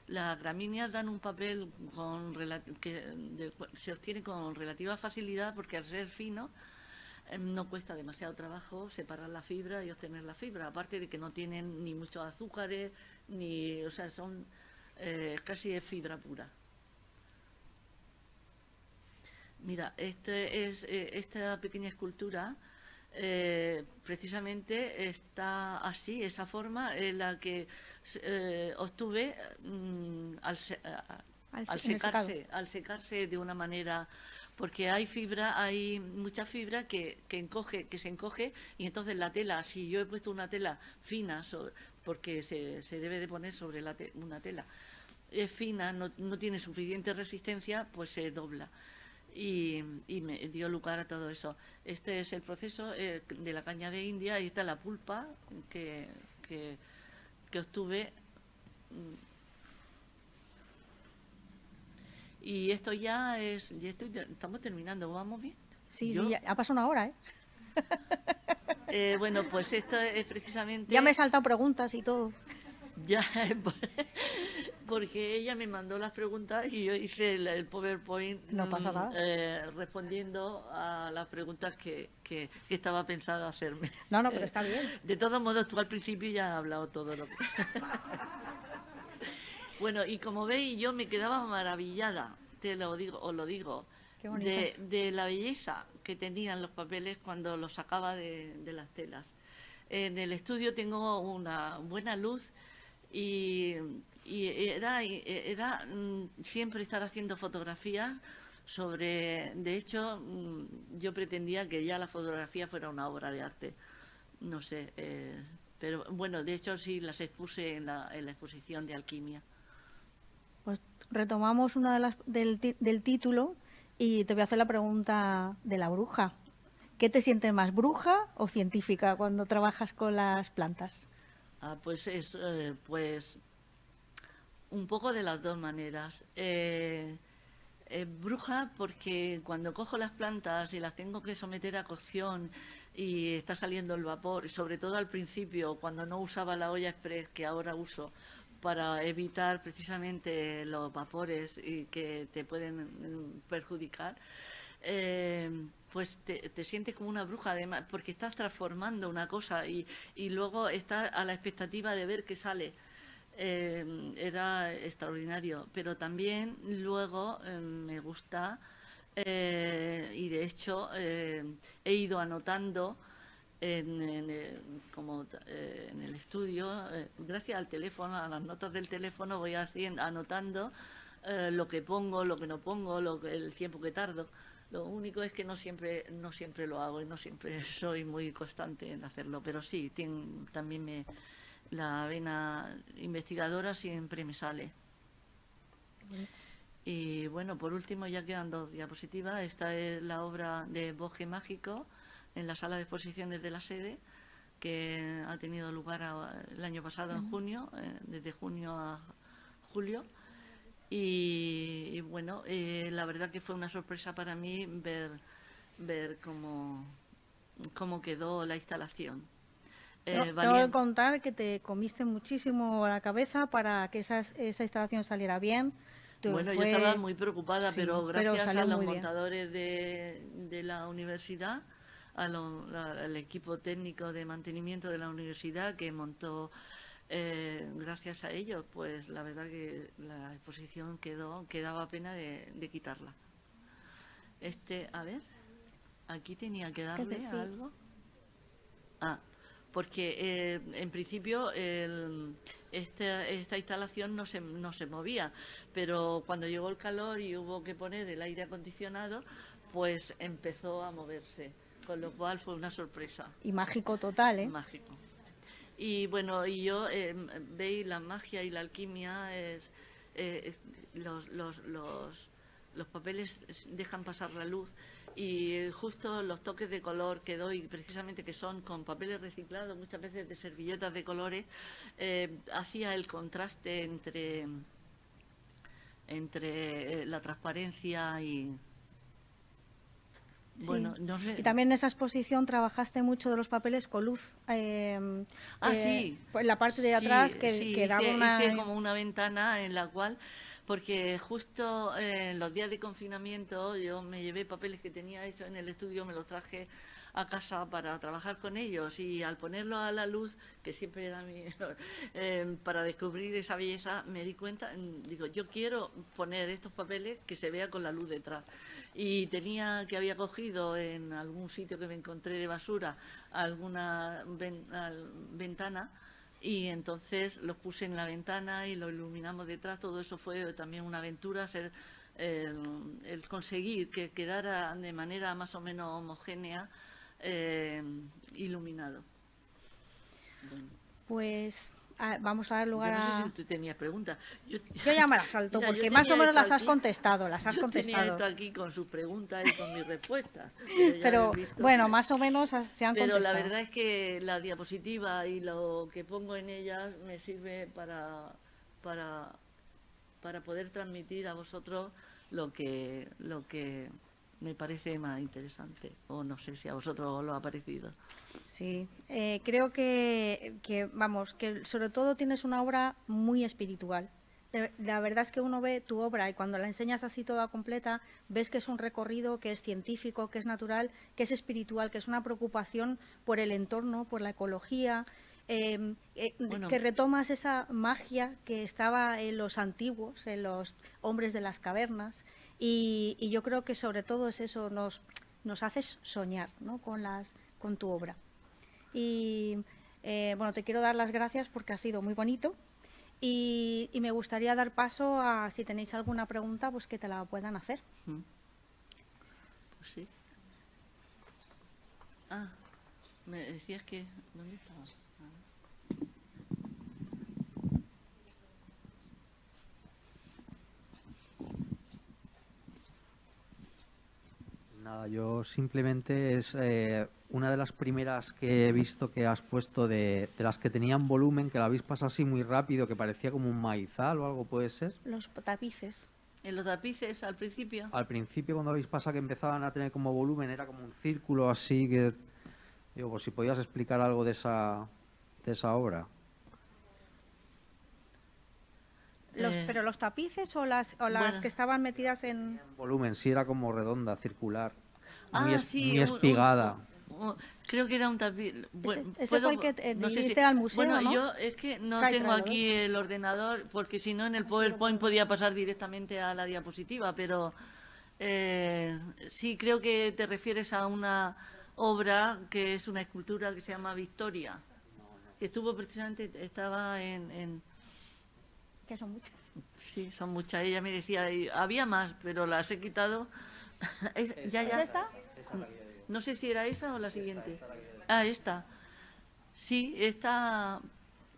S3: Las gramíneas dan un papel con, que se obtiene con relativa facilidad porque al ser fino no cuesta demasiado trabajo separar la fibra y obtener la fibra, aparte de que no tienen ni muchos azúcares, ni, o sea, son eh, casi de fibra pura. Mira, este es, eh, esta pequeña escultura eh, precisamente está así, esa forma en la que obtuve mm, al, secarse, al secarse de una manera porque hay fibra, hay mucha fibra que, se encoge y entonces la tela, si yo he puesto una tela fina, porque se, debe de poner sobre una tela, es fina, no, tiene suficiente resistencia, pues se dobla y, me dio lugar a todo eso. Este es el proceso eh, de la caña de India y está la pulpa que, que, obtuve. Y esto ya es, ya estamos terminando, ¿vamos bien?
S2: Sí, sí, ha pasado una hora, ¿eh? (laughs)
S3: ¿eh? Bueno, pues esto es precisamente...
S2: Ya me he saltado preguntas y todo.
S3: Ya, (laughs) porque ella me mandó las preguntas y yo hice el, PowerPoint
S2: no pasa nada.
S3: Eh, respondiendo a las preguntas que, que, estaba pensado hacerme.
S2: No, no, pero está bien.
S3: De todos modos, tú al principio ya has hablado todo lo que... (laughs) bueno, y como veis, yo me quedaba maravillada, te lo digo, os lo digo, de, de, la belleza que tenían los papeles cuando los sacaba de, de las telas. En el estudio tengo una buena luz y y era, era mm, siempre estar haciendo fotografías sobre, de hecho, mm, yo pretendía que ya la fotografía fuera una obra de arte, no sé, eh, pero bueno, de hecho sí las expuse en la, en la exposición de alquimia.
S2: Retomamos una de las del, del título y te voy a hacer la pregunta de la bruja. ¿Qué te sientes más, bruja o científica cuando trabajas con las plantas?
S3: Ah, pues es, eh, pues un poco de las dos maneras. Eh, eh, bruja porque cuando cojo las plantas y las tengo que someter a cocción y está saliendo el vapor, sobre todo al principio, cuando no usaba la olla express que ahora uso, para evitar precisamente los vapores y que te pueden mm, perjudicar, eh, pues te, te, sientes como una bruja además, porque estás transformando una cosa y, y luego estás a la expectativa de ver qué sale. Eh, era extraordinario, pero también luego eh, me gusta y de hecho he ido anotando en, como, en el estudio, gracias al teléfono, a las notas del teléfono voy haciendo, anotando lo que pongo, lo que no pongo, lo el tiempo que tardo. Lo único es que no siempre, no siempre lo hago y no siempre (laughs) soy muy constante en hacerlo, pero sí, también me, la vena investigadora siempre me sale. Y bueno, por último, ya quedan dos diapositivas. Esta es la obra de Bosque Mágico en la sala de exposiciones de la sede, que ha tenido lugar el año pasado, en junio, eh, desde junio a julio. Y, bueno, eh, la verdad que fue una sorpresa para mí ver, ver cómo, cómo quedó la instalación.
S2: Eh, tengo que contar que te comiste muchísimo la cabeza para que esa instalación saliera bien.
S3: bueno, yo estaba muy preocupada, pero gracias a los montadores de, la universidad, al equipo técnico de mantenimiento de la universidad que montó, eh, gracias a ellos, pues la verdad que la exposición quedó, quedaba pena de, de quitarla. Este, a ver, aquí tenía que darle algo. Ah, porque eh, en principio esta, instalación no se, no se movía, pero cuando llegó el calor y hubo que poner el aire acondicionado, pues empezó a moverse, con lo cual fue una sorpresa.
S2: Y mágico total, ¿eh?
S3: Mágico. Y bueno, y yo eh, veis la magia y la alquimia es eh, los, los, los, los papeles dejan pasar la luz y justo los toques de color que doy, precisamente que son con papeles reciclados, muchas veces de servilletas de colores, eh, hacía el contraste entre, entre la transparencia y,
S2: Bueno, no sé. Y también en esa exposición trabajaste mucho de los papeles con luz.
S3: Eh, ah, sí.
S2: En la parte de atrás que, daba una...
S3: como una ventana en la cual porque justo en los días de confinamiento yo me llevé papeles que tenía hechos en el estudio, me los traje a casa para trabajar con ellos y al ponerlo a la luz, que siempre era mi, eh, (laughs) para descubrir esa belleza, me di cuenta, mm, digo, yo quiero poner estos papeles que se vea con la luz detrás. Y tenía que había cogido en algún sitio que me encontré de basura alguna ventana y entonces los puse en la ventana y lo iluminamos detrás. Todo eso fue también una aventura, ser, el, conseguir que quedara de manera más o menos homogénea eh, iluminado.
S2: Pues vamos a dar lugar
S3: no
S2: sé
S3: si tú tenías preguntas.
S2: Yo, ya me las (laughs) salto, porque más o menos las has contestado, las has contestado.
S3: Tenía esto aquí con sus preguntas y con mis respuestas. (laughs)
S2: Pero, bueno, más o menos se han
S3: pero
S2: contestado. Pero
S3: la verdad es que la diapositiva y lo que pongo en ellas me sirve para, para, para poder transmitir a vosotros lo que, lo que me parece más interesante. O no sé si a vosotros os lo ha parecido.
S2: Sí, eh, creo que, vamos, que sobre todo tienes una obra muy espiritual. la verdad es que uno ve tu obra y cuando la enseñas así toda completa, ves que es un recorrido que es científico, que es natural, que es espiritual, que es una preocupación por el entorno, por la ecología, em, eh, que retomas esa magia que estaba en los antiguos, en los hombres de las cavernas. Y, yo creo que sobre todo es eso, nos, nos haces soñar ¿no? con, las, con tu obra. Y eh, bueno, te quiero dar las gracias porque ha sido muy bonito. Y, me gustaría dar paso a si tenéis alguna pregunta, pues que te la puedan hacer. Mm.
S3: Pues sí. Ah, me decías que... ¿Dónde estabas?
S4: Nada, yo simplemente es eh, una de las primeras que he visto que has puesto de, las que tenían volumen, que la habéis pasado así muy rápido, que parecía como un maizal o algo, ¿puede ser?
S2: Los tapices.
S3: ¿En los tapices al principio?
S4: Al principio cuando habéis pasado que empezaban a tener como volumen, era como un círculo así que... Digo, pues si podías explicar algo de esa, de esa obra.
S2: Los,
S3: Eh,
S2: ¿Pero los tapices o las, o las
S3: bueno.
S2: que estaban metidas en...?
S4: Volumen, sí era como redonda, circular. Muy,
S3: Ah,
S4: es-
S3: sí,
S4: muy
S3: un- un-
S4: espigada.
S3: un- creo que era un tapiz. bueno,
S2: ese fue el que, eh, dijiste al museo,
S3: Bueno,
S2: ¿no?
S3: yo es que no
S2: Trae,
S3: tengo aquí el ordenador porque si no en el PowerPoint podía pasar directamente a la diapositiva, pero eh, sí creo que te refieres a una obra que es una escultura que se llama Victoria, que estuvo precisamente, estaba en- en
S2: Que son muchas.
S3: Sí, son muchas. Ella me decía, había más, pero las he quitado. (laughs) Es- ya, ya.
S2: ¿Es esta?
S3: No sé si era esa o la siguiente. Ah, esta. Sí, esta,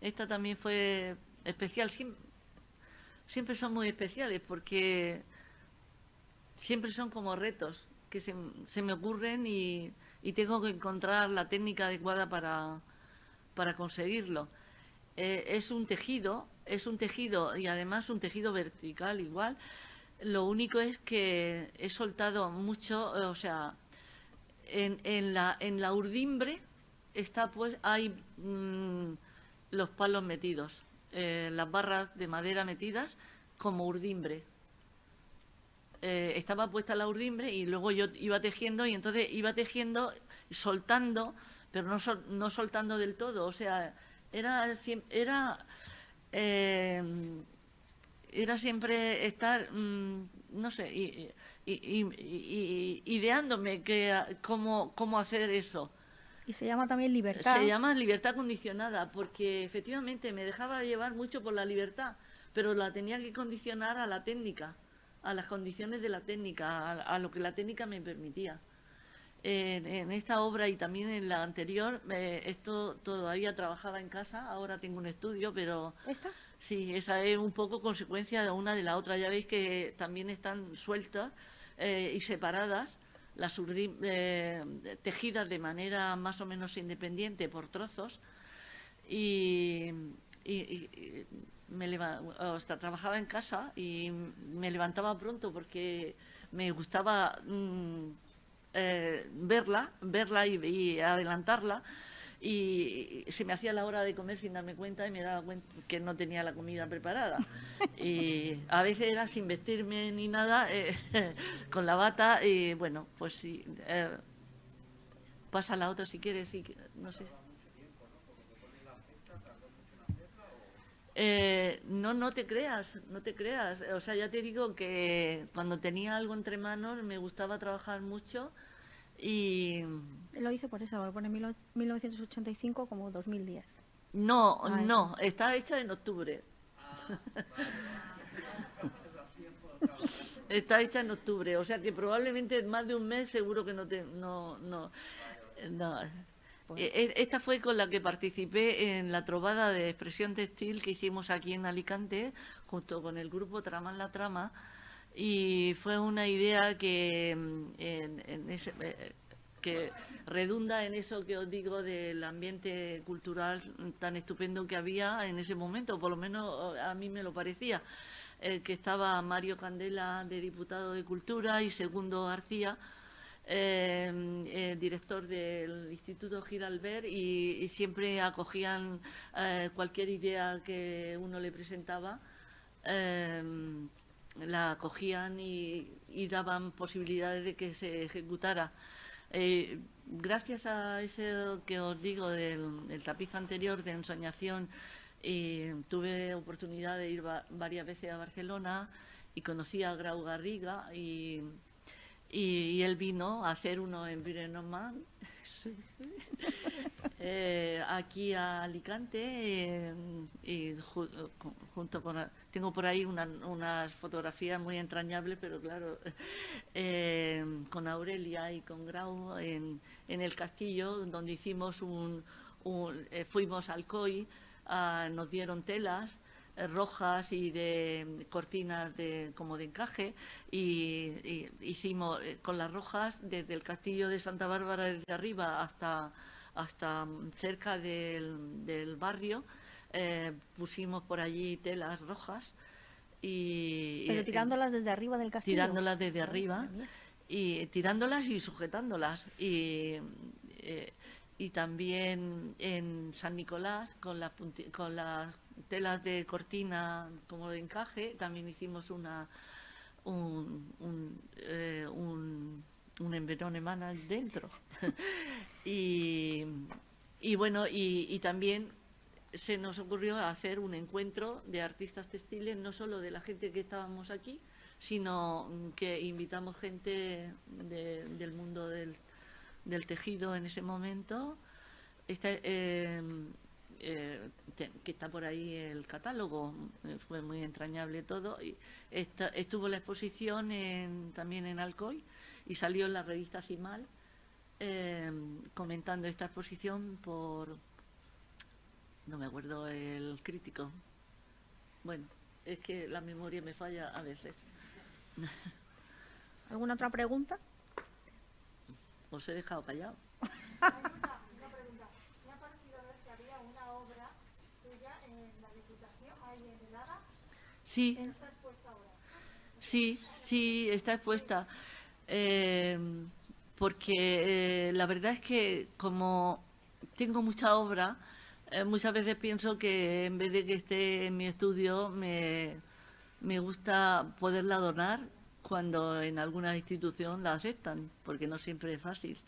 S3: esta también fue especial. Siem- Siempre, son muy especiales porque siempre son como retos que se, se me ocurren y, y tengo que encontrar la técnica adecuada para, para conseguirlo. Eh, es un tejido, es un tejido y además un tejido vertical igual. Lo único es que he soltado mucho, eh, o sea, en, la, en la urdimbre está pues hay mm, los palos metidos, eh, las barras de madera metidas como urdimbre. Eh, estaba puesta la urdimbre y luego yo iba tejiendo y entonces iba tejiendo, soltando, pero no, no soltando del todo. O sea, era, era, eh, era siempre estar, mm, no sé, y, y- y- y- y- ideándome que, cómo, cómo hacer eso.
S2: Y se llama también libertad.
S3: Se llama libertad condicionada, porque efectivamente me dejaba llevar mucho por la libertad, pero la tenía que condicionar a la técnica, a las condiciones de la técnica, a, a lo que la técnica me permitía. En, en esta obra y también en la anterior, eh, esto todavía trabajaba en casa, ahora tengo un estudio, pero
S2: ¿Esta?
S3: Sí, esa es un poco consecuencia de una de la otra. Ya veis que también están sueltas eh, y separadas, las eh, tejidas de manera más o menos independiente por trozos. Y, y- y- me sea, trabajaba en casa y me levantaba pronto porque me gustaba mm, eh, verla, verla y, y adelantarla. Y se me hacía la hora de comer sin darme cuenta y me daba cuenta que no tenía la comida preparada. (laughs) Y a veces era sin vestirme ni nada, eh, (laughs) con la bata y bueno, pues sí. eh, pasa la otra si quieres, que- no sé. Eh, no, no te creas, no te creas. O sea, ya te digo que cuando tenía algo entre manos me gustaba trabajar mucho y
S2: Lo hice por eso, pone mil- 1985 como 2010.
S3: no,
S2: Ah,
S3: no, está hecha en octubre. (laughs) Está hecha en octubre, o sea que probablemente en más de un mes seguro que no te, no, no, no. E- e- Esta fue con la que participé en la trovada de expresión textil que hicimos aquí en Alicante, junto con el grupo Trama la Trama, y fue una idea que, mm, en- en ese- eh, redunda en eso que os digo del ambiente cultural tan estupendo que había en ese momento, por lo menos a mí me lo parecía, eh, que estaba Mario Candela de diputado de Cultura y Segundo García, eh, eh, director del Instituto Giralbert y, siempre acogían eh, cualquier idea que uno le presentaba, eh, la acogían y, daban posibilidades de que se ejecutara. Eh, gracias a ese que os digo del, tapiz anterior de ensoñación, tuve oportunidad de ir va- varias veces a Barcelona y conocí a Grau Garriga y, y, y él vino a hacer uno en Virenomán, (laughs) eh, aquí a Alicante eh, y ju- ju- junto con tengo por ahí una- unas fotografías muy entrañables pero claro (laughs) eh, con Aurelia y con Grau en, en el castillo donde hicimos un, un- fuimos al COI ah, nos dieron telas rojas y de cortinas de como de encaje. Y, y hicimos eh, con las rojas desde el castillo de Santa Bárbara desde arriba hasta hasta mm, cerca del, del barrio eh, pusimos por allí telas rojas y
S2: Pero tirándolas desde arriba del castillo.
S3: tirándolas desde arriba y tirándolas y sujetándolas. Y eh, y también en San Nicolás con las con las telas de cortina como de encaje, también hicimos una un, un, eh, un, un dentro. (laughs) y, y, bueno, y, también se nos ocurrió hacer un encuentro de artistas textiles, no solo de la gente que estábamos aquí, sino que invitamos gente del mundo del, tejido en ese momento. Eh, eh, que está por ahí el catálogo, eh, fue muy entrañable todo. Y estuvo la exposición también en Alcoy y salió en la revista Cimal comentando esta exposición por, no me acuerdo el crítico. Bueno, es que la memoria me falla a veces.
S2: ¿Alguna otra pregunta?
S3: Os he dejado callado. (laughs)
S5: Hay una, pregunta. Me ha parecido ver que había una obra tuya en la Diputación, ahí en el ARA.
S3: Sí. Sí, sí, está expuesta. Eh, porque eh, la verdad es que como tengo mucha obra, eh, muchas veces pienso que en vez de que esté en mi estudio, me, me gusta poderla donar cuando en alguna institución la aceptan, porque no siempre es fácil.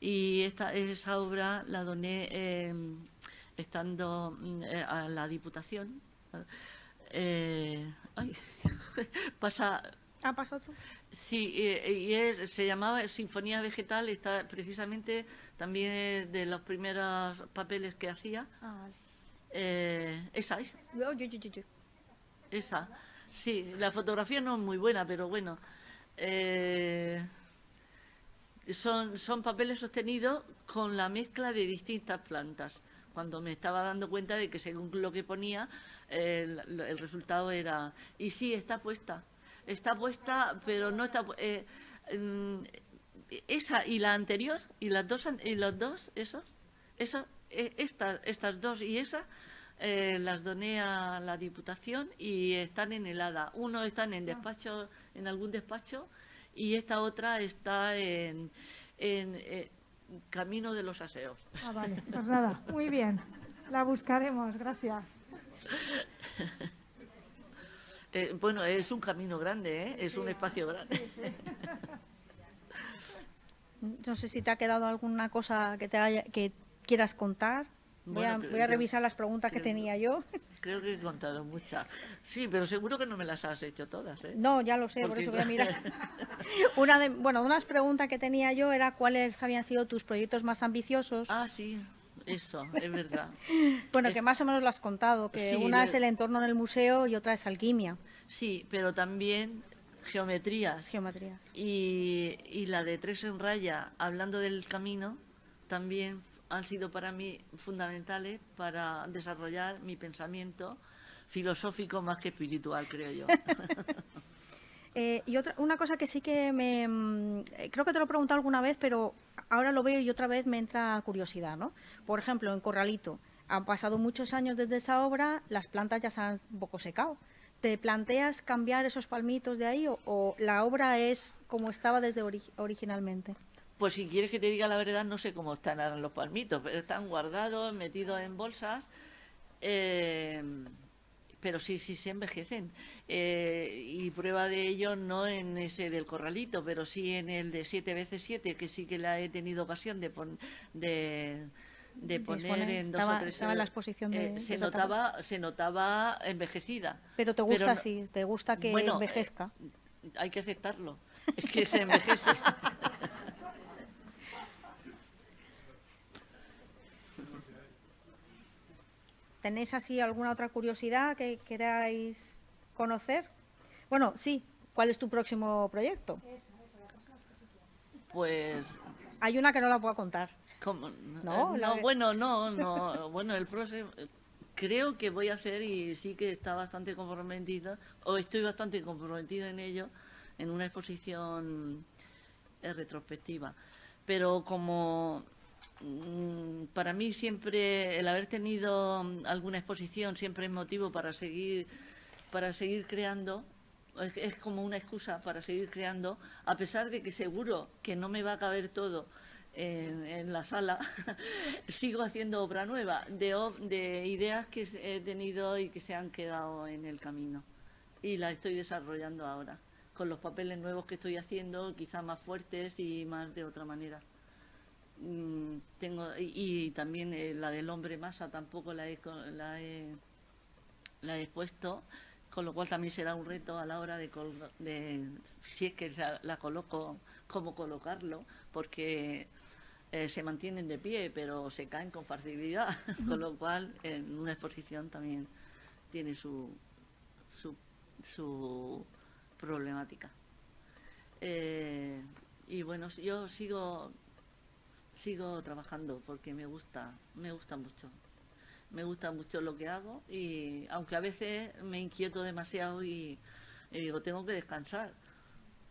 S3: Y esta, esa obra la doné em, estando mm, eh, a la Diputación. Eh, ay, (laughs) pasa
S2: ¿Ha pasado otro?
S3: Sí, y, se llamaba Sinfonía Vegetal, está precisamente también de los primeros papeles que hacía.
S2: Ah, vale.
S3: Eh, esa, esa.
S2: Yo, yo, yo, yo.
S3: Esa. Sí, la fotografía no es muy buena, pero bueno. Eh, son, son papeles sostenidos con la mezcla de distintas plantas. Cuando me estaba dando cuenta de que según lo que ponía, el, el resultado era... Y sí, está puesta está puesta, pero no está... Eh, mm, esa y la anterior, y las dos, y los dos, esos, eso, eh, estas dos y esa, eh, las doné a la Diputación y están en el ADA. Uno está en despacho, en algún despacho, y esta otra está en, en Camino de los Aseos.
S5: Ah, vale, pues nada, muy bien. La buscaremos, gracias.
S3: Eh, bueno, es un camino grande, ¿eh? es un espacio grande. (laughs)
S2: no sé si te ha quedado alguna cosa que, te haya, que quieras contar. Voy, a, revisar las preguntas que tenía yo. (laughs)
S3: Creo que he contado muchas. Sí, pero seguro que no me las has hecho todas. ¿eh?
S2: No, ya lo sé, por eso voy a mirar. (laughs) Una de, bueno, unas preguntas que tenía yo era cuáles habían sido tus proyectos más ambiciosos.
S3: Ah, sí. Eso, es verdad. (laughs)
S2: bueno, que más o menos lo has contado, que una es el entorno en el museo y otra es alquimia.
S3: Sí, pero también geometrías.
S2: Geometrías.
S3: Y, y la de tres en raya, hablando del camino, también han sido para mí fundamentales para desarrollar mi pensamiento filosófico más que espiritual, creo yo. (laughs)
S2: Eh, y otra, una cosa que sí que me... Mm, creo que te lo he preguntado alguna vez, pero ahora lo veo y otra vez me entra curiosidad, ¿no? Por ejemplo, en Corralito, han pasado muchos años desde esa obra, las plantas ya se han un poco secado. ¿Te planteas cambiar esos palmitos de ahí o, la obra es como estaba desde originalmente?
S3: Pues si quieres que te diga la verdad, no sé cómo están los palmitos, pero están guardados, metidos en bolsas. Eh, pero sí, sí se envejecen. Eh, y prueba de ello no en ese del corralito, pero sí en el de 7 veces 7 que sí que la he tenido ocasión de, de, poner en dos o tres...
S2: Estaba la exposición de,
S3: eh, se, notaba, se notaba envejecida.
S2: Pero te gusta así, te gusta que envejezca.
S3: Eh, hay que aceptarlo, es que se envejece. (laughs)
S2: ¿Tenéis así alguna otra curiosidad que queráis conocer? Bueno, sí, ¿cuál es tu próximo proyecto?
S3: Pues...
S2: Hay una que no la puedo contar.
S3: No, no bueno, no, (laughs) no. Bueno, el próximo... Creo que voy a hacer, y sí que está bastante comprometida, o estoy bastante comprometida en ello, en una exposición eh, retrospectiva. Pero como para mí siempre el haber tenido alguna exposición siempre es motivo para seguir para seguir creando es, como una excusa para seguir creando a pesar de que seguro que no me va a caber todo en, la sala, (laughs) sigo haciendo obra nueva, de, de ideas que he tenido y que se han quedado en el camino. Y la estoy desarrollando ahora, con los papeles nuevos que estoy haciendo, quizá más fuertes y más de otra manera. Mm, tengo y, y también eh, la del hombre masa tampoco la he, la he, la he puesto, con lo cual también será un reto a la hora de, de si es que la, la coloco, cómo colocarlo, porque eh, se mantienen de pie, pero se caen con facilidad, (laughs) con lo cual en una exposición también tiene su, su, su problemática. Eh, y bueno, yo sigo sigo trabajando porque me gusta, me gusta mucho. Me gusta mucho lo que hago y aunque a veces me inquieto demasiado y, digo, tengo que descansar,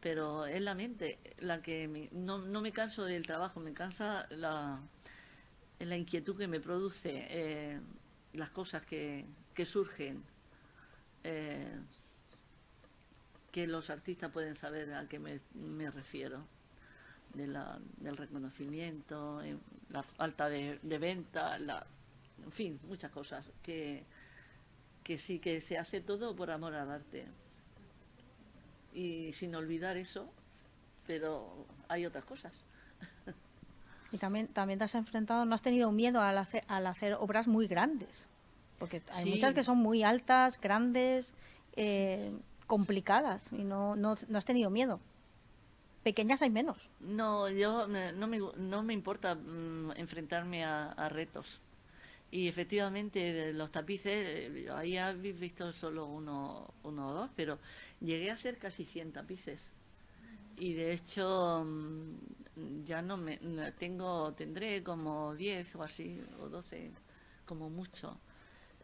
S3: pero es la mente la que me- no, me canso del trabajo, me cansa la, la inquietud que me produce eh, las cosas que, que surgen, eh, que los artistas pueden saber a qué me, me refiero de la- del reconocimiento, eh, la falta de, de venta, la, en fin, muchas cosas que, que sí que se hace todo por amor al arte. Y sin olvidar eso, pero hay otras cosas. (laughs)
S2: Y también, también te has enfrentado, no has tenido miedo al hacer, al hacer obras muy grandes, porque hay
S3: Sí.
S2: muchas que son muy altas, grandes, eh, complicadas, y no, no, no has tenido miedo. Pequeñas hay menos.
S3: No, yo no me, no me importa mm, enfrentarme a, retos. Y efectivamente, los tapices, eh, ahí habéis visto solo uno, uno o dos, pero llegué a hacer casi 100 tapices. Y de hecho, mm, ya no me tengo, tendré como 10 o así, o 12, como mucho.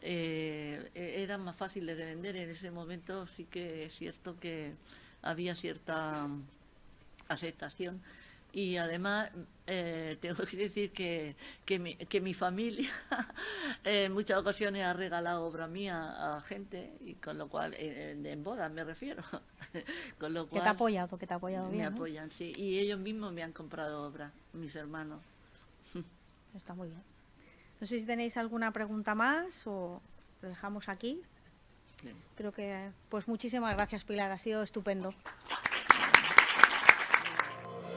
S3: Eh, e- eran más fáciles de vender en ese momento, sí que es cierto que había cierta aceptación. Y además, eh, tengo que decir que, que, mi, que mi familia (laughs) en muchas ocasiones ha regalado obra mía a gente, y con lo cual, en, en bodas me refiero. (laughs) con lo
S2: Que te
S3: cual,
S2: ha apoyado, que te ha apoyado
S3: me
S2: bien. ¿no?
S3: apoyan, sí. Y ellos mismos me han comprado obra, mis hermanos. (laughs)
S2: Está muy bien. No sé si tenéis alguna pregunta más o lo dejamos aquí.
S3: Bien.
S2: Creo que, pues muchísimas gracias, Pilar, ha sido estupendo.